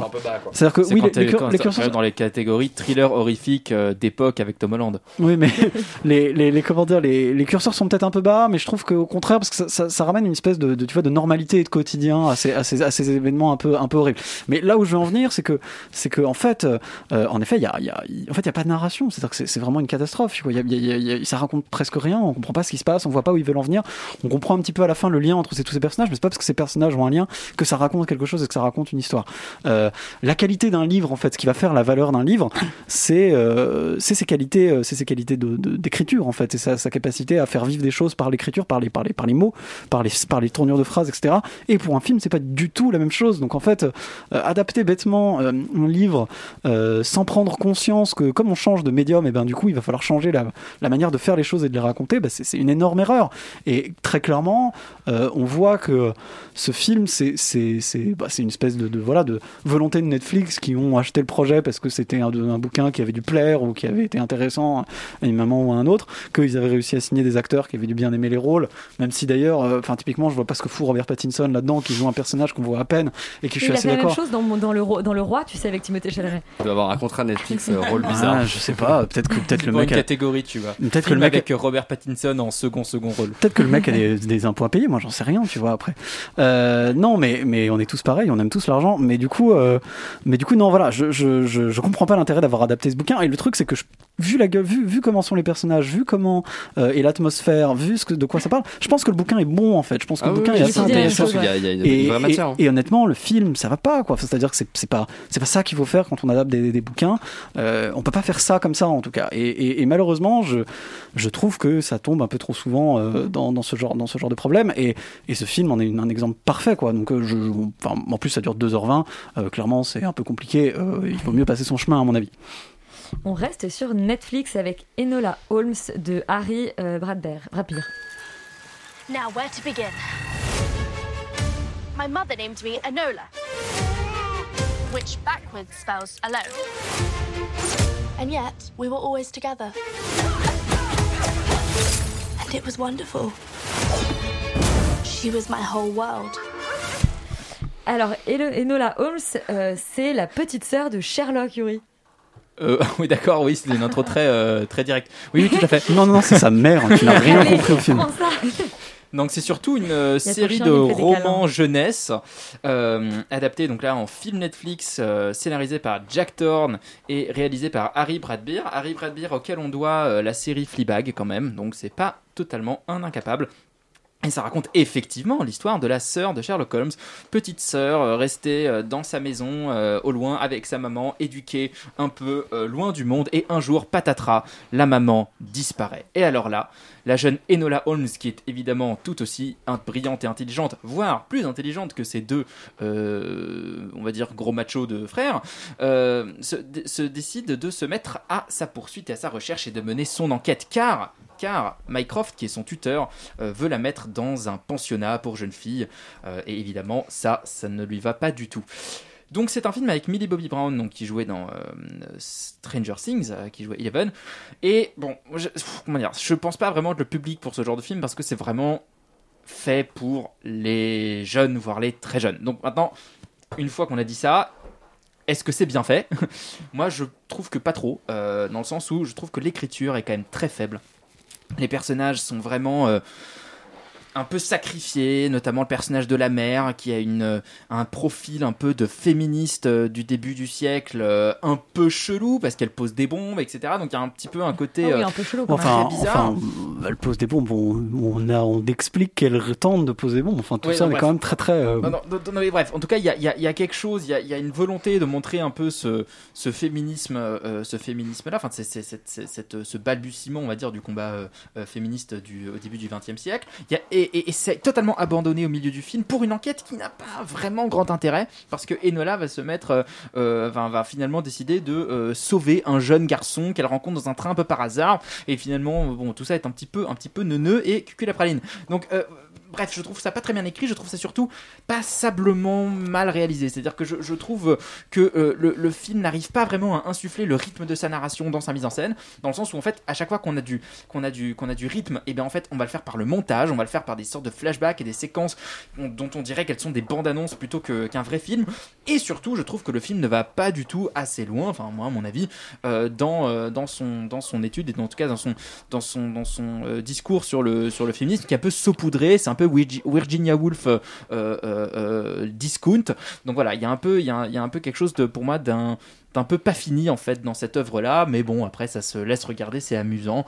C'est-à-dire que oui, quand les, curseurs dans les catégories thriller horrifique euh, d'époque avec Tom Holland. Oui, mais les, les, les, les, curseurs sont peut-être un peu bas, mais je trouve qu'au contraire, parce que ça, ramène une espèce de, de, tu vois, de normalité et de quotidien à ces, événements un peu, un peu horribles. Mais là où je veux en venir, c'est que, c'est que en fait, euh, en effet, il y a, y il- en fait, y a pas de narration. C'est-à-dire que c'est, c'est vraiment une catastrophe. Il y y y ça raconte presque rien. On comprend pas ce qui se passe. On voit pas où ils veulent en venir. On comprend un petit peu à la fin le lien entre tous ces personnages, mais c'est pas parce que ces personnages ont un lien que ça raconte quelque chose et que ça raconte une histoire. Euh, la qualité d'un livre, en fait, ce qui va faire la valeur d'un livre, c'est euh, c'est ses qualités, euh, c'est ses qualités de- de- d'écriture, en fait, et sa, sa capacité à faire vivre des choses par l'écriture, par les, par, les, par les mots, par les, par les tournures de phrases, etc. Et pour un film, c'est pas du tout la même chose. Donc, en fait, euh, adapter bêtement euh, un livre euh, sans prendre conscience que, comme on change de médium, et ben du coup, il va falloir changer la, la manière de faire les choses et de les raconter, bah, c'est une énorme erreur. Et très clairement, on voit que ce film, c'est bah, une espèce de, de, voilà, de volonté de Netflix qui ont acheté le projet parce que c'était un, un bouquin qui avait dû plaire ou qui avait été intéressant à une maman ou à un autre, qu'ils avaient réussi à signer des acteurs qui avaient dû bien aimer les rôles, même si d'ailleurs, euh, enfin typiquement, je vois pas ce que fout Robert Pattinson là-dedans, qui joue un personnage qu'on voit à peine et qui je suis il a assez fait la même d'accord. chose dans, le, Ro- dans le Roi, tu sais, avec Timothée Chalamet. Il doit avoir un contrat Netflix euh, rôle bizarre. Ah, je sais pas, peut-être que peut-être le mec une a- catégorie, tu vois. Peut-être que le mec a- avec Robert Pattinson en second second rôle. Peut-être que le mec a des, des impôts à payer, moi j'en sais rien, tu vois après. Euh, non, mais mais on est tous pareils, on aime tous l'argent, mais du coup, euh, mais du coup non, voilà, je je je, je comprends pas l'intérêt d'avoir adapté ce bouquin. Et le truc c'est que je, vu la gueule, vu vu comment sont les personnages, vu comment euh, l'atmosphère, vu ce que de quoi ça parle, je pense que le bouquin est bon en fait. Je pense que Ah le oui, bouquin oui, est assez intéressant. il y a- il y a Et- une vraie et- matière, hein. Et, honnêtement, le film, ça va pas quoi. C'est-à-dire que c'est pas c'est pas ça qu'il faut faire quand on adapte des, des bouquins. Euh, on peut pas faire ça comme ça en tout cas. Et, malheureusement, je je trouve que ça tombe un peu trop souvent euh, dans, dans ce genre dans ce genre de problème. Et, ce film en est un exemple parfait quoi. Donc euh, je, en plus ça dure 2h20. euh, clairement, c'est un peu compliqué. Il vaut mieux passer son chemin à mon avis. On reste sur Netflix avec Enola Holmes de Harry euh, Bradbeer. Now, where to begin? My mother named me Enola, which backwards spells alone. And yet, we were always together. And it was wonderful. She was my whole world. Alors, Enola Holmes, euh, c'est la petite sœur de Sherlock, Yuri. Euh, oui, d'accord, oui, c'est une intro très, euh, très directe. Oui, oui, tout à fait. Non, non, non, c'est sa mère. Tu n'as rien compris au film. Comment ça Donc c'est surtout une euh, série de romans jeunesse euh, adaptés donc là en film Netflix euh, scénarisé par Jack Thorne et réalisé par Harry Bradbeer. Harry Bradbeer auquel on doit euh, la série Fleabag quand même, donc c'est pas totalement un incapable. Et ça raconte effectivement l'histoire de la sœur de Sherlock Holmes, petite sœur euh, restée euh, dans sa maison euh, au loin avec sa maman, éduquée un peu loin du monde, et un jour, patatras, la maman disparaît. Et alors là, la jeune Enola Holmes, qui est évidemment tout aussi brillante et intelligente, voire plus intelligente que ses deux, on va dire, gros machos de frères, se, se décide de se mettre à sa poursuite et à sa recherche et de mener son enquête. Car, car Mycroft, qui est son tuteur, euh, veut la mettre dans un pensionnat pour jeunes filles. Euh, et évidemment, ça, ça ne lui va pas du tout. Donc c'est un film avec Millie Bobby Brown donc, qui jouait dans euh, Stranger Things, qui jouait Eleven. Et bon, je, comment dire, je pense pas vraiment être le public pour ce genre de film parce que c'est vraiment fait pour les jeunes, voire les très jeunes. Donc maintenant, une fois qu'on a dit ça, est-ce que c'est bien fait? Moi, je trouve que pas trop, dans le sens où je trouve que l'écriture est quand même très faible. Les personnages sont vraiment euh, un peu sacrifiés, notamment le personnage de la mère qui a une, euh, un profil un peu de féministe euh, du début du siècle, euh, un peu chelou parce qu'elle pose des bombes, etc. Donc il y a un petit peu un côté Ah oui, un peu chelou, Enfin, très bizarre. enfin, elle pose des bombes. On, on, a, on explique qu'elle tente de poser des bombes. Enfin, tout Ouais, ça non, est bref. quand même très très. euh, Non, non, non, non, mais bref, en tout cas, il y a, il y a- y a quelque chose, il y a, il y a une volonté de montrer un peu ce, ce féminisme, euh, ce féminisme-là, enfin, c'est, c'est- c'est- ce balbutiement, on va dire, du combat euh, féministe du, au début du XXe siècle. Il y a, et, c'est totalement abandonné au milieu du film pour une enquête qui n'a pas vraiment grand intérêt, parce que Enola va se mettre, euh, euh, va, finalement décider de euh, sauver un jeune garçon qu'elle rencontre dans un train un peu par hasard, et finalement, bon, tout ça est un petit peu, un petit peu neuneux et cucul la praline. Donc, Bref, je trouve ça pas très bien écrit, je trouve ça surtout passablement mal réalisé. C'est-à-dire que je, trouve que euh, le, film n'arrive pas vraiment à insuffler le rythme de sa narration dans sa mise en scène, dans le sens où en fait, à chaque fois qu'on a du qu'on a du qu'on a du rythme, et bien en fait, on va le faire par le montage, on va le faire par des sortes de flashbacks et des séquences on- dont on dirait qu'elles sont des bandes annonces plutôt qu'un vrai film. Et surtout, je trouve que le film ne va pas du tout assez loin, enfin moi à mon avis, euh, dans euh, dans son dans son étude et en tout cas dans son dans son dans son discours sur le sur le féminisme qui est un peu saupoudré, c'est un peu Virgi- Virginia Woolf euh, euh, euh, discount. Donc voilà, il y a un peu il y a, un peu quelque chose pour moi d'un d'un peu pas fini en fait dans cette œuvre là, mais bon après ça se laisse regarder, c'est amusant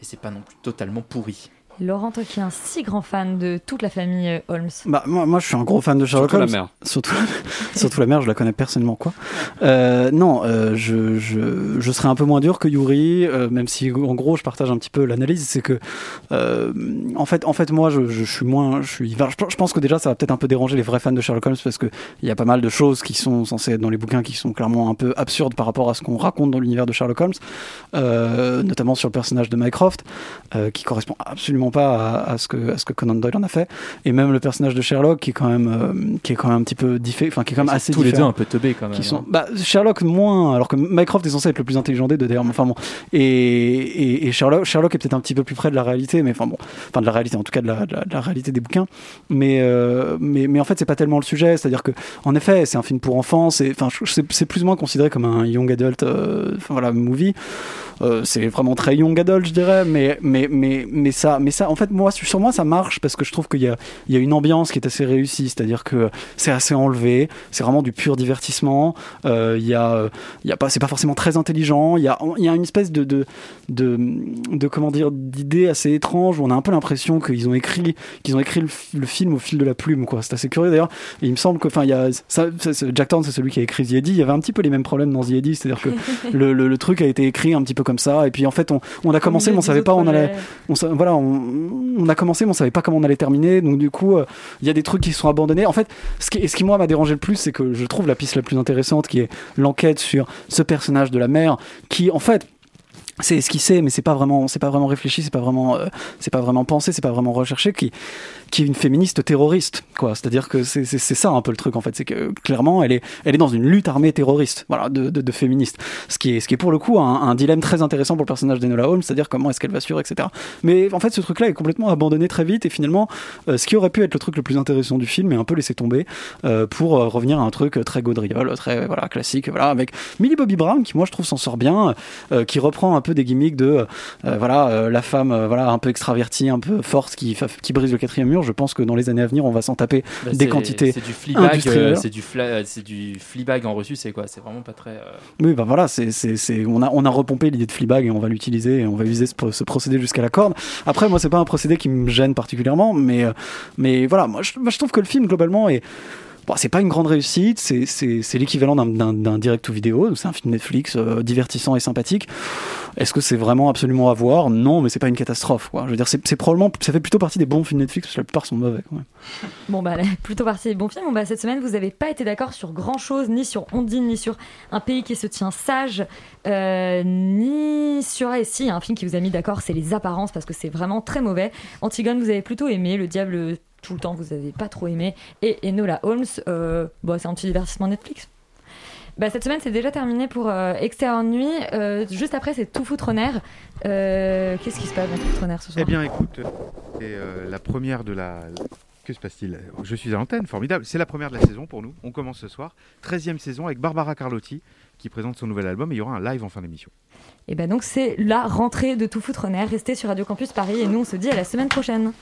et c'est pas non plus totalement pourri. Laurent, toi qui es un si grand fan de toute la famille euh, Holmes. Bah, moi, moi, je suis un gros fan de Sherlock Surtout la Holmes. mère. Surtout, surtout la mère, je la connais personnellement, quoi. Euh, non, euh, je, je, je serais un peu moins dur que Yuri, euh, même si, en gros, je partage un petit peu l'analyse. C'est que, euh, en fait, en fait, moi, je, je suis moins, je suis, je, je pense que déjà, ça va peut-être un peu déranger les vrais fans de Sherlock Holmes parce que il y a pas mal de choses qui sont censées être dans les bouquins qui sont clairement un peu absurdes par rapport à ce qu'on raconte dans l'univers de Sherlock Holmes, euh, notamment sur le personnage de Mycroft, euh, qui correspond absolument pas à, à ce que, à ce que Conan Doyle en a fait, et même le personnage de Sherlock qui est quand même, euh, qui est quand même un petit peu différent, enfin qui est quand même assez tous les deux un peu teubés quand même. Qui sont, hein. bah, Sherlock moins, alors que Mycroft est censé être le plus intelligent des deux d'ailleurs. mais Enfin bon, et, et, et Sherlock, Sherlock est peut-être un petit peu plus près de la réalité, mais enfin bon, enfin de la réalité, en tout cas de la, de la, de la réalité des bouquins. Mais, euh, mais, mais en fait, c'est pas tellement le sujet. C'est-à-dire que, en effet, c'est un film pour enfants. C'est, enfin, c'est, c'est plus ou moins considéré comme un young adult, euh, enfin voilà, movie. Euh, c'est vraiment très young adult, je dirais, mais, mais, mais, mais, ça, mais ça, en fait, moi, sur moi, ça marche parce que je trouve qu'il y a, il y a une ambiance qui est assez réussie, c'est-à-dire que c'est assez enlevé, c'est vraiment du pur divertissement. Euh, Il y a, il y a pas, c'est pas forcément très intelligent. Il y a, il y a une espèce de, de, de, de comment dire, d'idée assez étrange où on a un peu l'impression qu'ils ont écrit, qu'ils ont écrit le, film au fil de la plume, quoi. C'est assez curieux d'ailleurs. Il me semble que, enfin, il y a, ça, ça- c'est- Jack Thorne, c'est celui qui a écrit The. Il y avait un petit peu les mêmes problèmes dans The c'est-à-dire que le, le, le truc a été écrit un petit peu comme ça. Et puis en fait, on, on a commencé, mais on savait pas on allait. On, voilà, on, on a commencé, mais on savait pas comment on allait terminer. Donc du coup, euh, il y a des trucs qui sont abandonnés. En fait, ce qui, ce qui moi m'a dérangé le plus, c'est que je trouve la piste la plus intéressante, qui est l'enquête sur ce personnage de la mère, qui en fait c'est esquissé mais c'est pas vraiment c'est pas vraiment réfléchi c'est pas vraiment euh, c'est pas vraiment pensé c'est pas vraiment recherché qui qui est une féministe terroriste quoi. C'est à dire que c'est ça un peu le truc en fait. C'est que clairement elle est elle est dans une lutte armée terroriste voilà de, de, féministes. Ce qui est ce qui est pour le coup un, un dilemme très intéressant pour le personnage d'Enola Holmes c'est à dire comment est-ce qu'elle va suivre etc mais en fait ce truc là est complètement abandonné très vite et finalement euh, ce qui aurait pu être le truc le plus intéressant du film est un peu laissé tomber euh, pour revenir à un truc très gaudriole très voilà classique voilà avec Millie Bobby Brown qui moi je trouve s'en sort bien qui reprend un peu des gimmicks de euh, voilà euh, la femme euh, voilà un peu extravertie un peu forte qui qui brise le quatrième mur je pense que dans les années à venir on va s'en taper Bah, des quantités C'est du euh, industrielles. c'est du, fla- c'est du en reçu, c'est quoi? C'est vraiment pas très. euh, Oui, bah voilà, c'est, c'est, c'est, on a, on a repompé l'idée de Fleabag et on va l'utiliser et on va user ce, pro- ce procédé jusqu'à la corde. Après, moi, c'est pas un procédé qui me gêne particulièrement, mais, euh, mais voilà, moi je, moi, je trouve que le film globalement est, bon, c'est pas une grande réussite, c'est, l'équivalent d'un, direct ou vidéo, c'est un film Netflix euh, divertissant et sympathique. Est-ce que c'est vraiment absolument à voir? Non, mais c'est pas une catastrophe. Je veux dire, c'est, probablement, ça fait plutôt partie des bons films Netflix parce que la plupart sont mauvais, quand même. Bon, bah, plutôt parti des bons films. Bon, bah, cette semaine, vous n'avez pas été d'accord sur grand chose, ni sur Ondine, ni sur un pays qui se tient sage, euh, ni sur. Et si, y a un film qui vous a mis d'accord, c'est Les Apparences, parce que c'est vraiment très mauvais. Antigone, vous avez plutôt aimé. Le Diable, tout le temps, vous avez pas trop aimé. Et Enola Holmes, euh, bon, c'est un petit divertissement Netflix. Bah, cette semaine, c'est déjà terminé pour euh, Extérieur Nuit. Euh, juste après, c'est Tout foutre en air. Euh, Qu'est-ce qui se passe dans Tout foutre en air ce soir? Eh bien, écoute, c'est euh, la première de la. Que se passe-t-il? Je suis à l'antenne, formidable. C'est la première de la saison pour nous. On commence ce soir. 13e saison avec Barbara Carlotti qui présente son nouvel album et il y aura un live en fin d'émission. Et ben donc, c'est la rentrée de Tout foutre en air. Restez sur Radio Campus Paris et nous, on se dit à la semaine prochaine.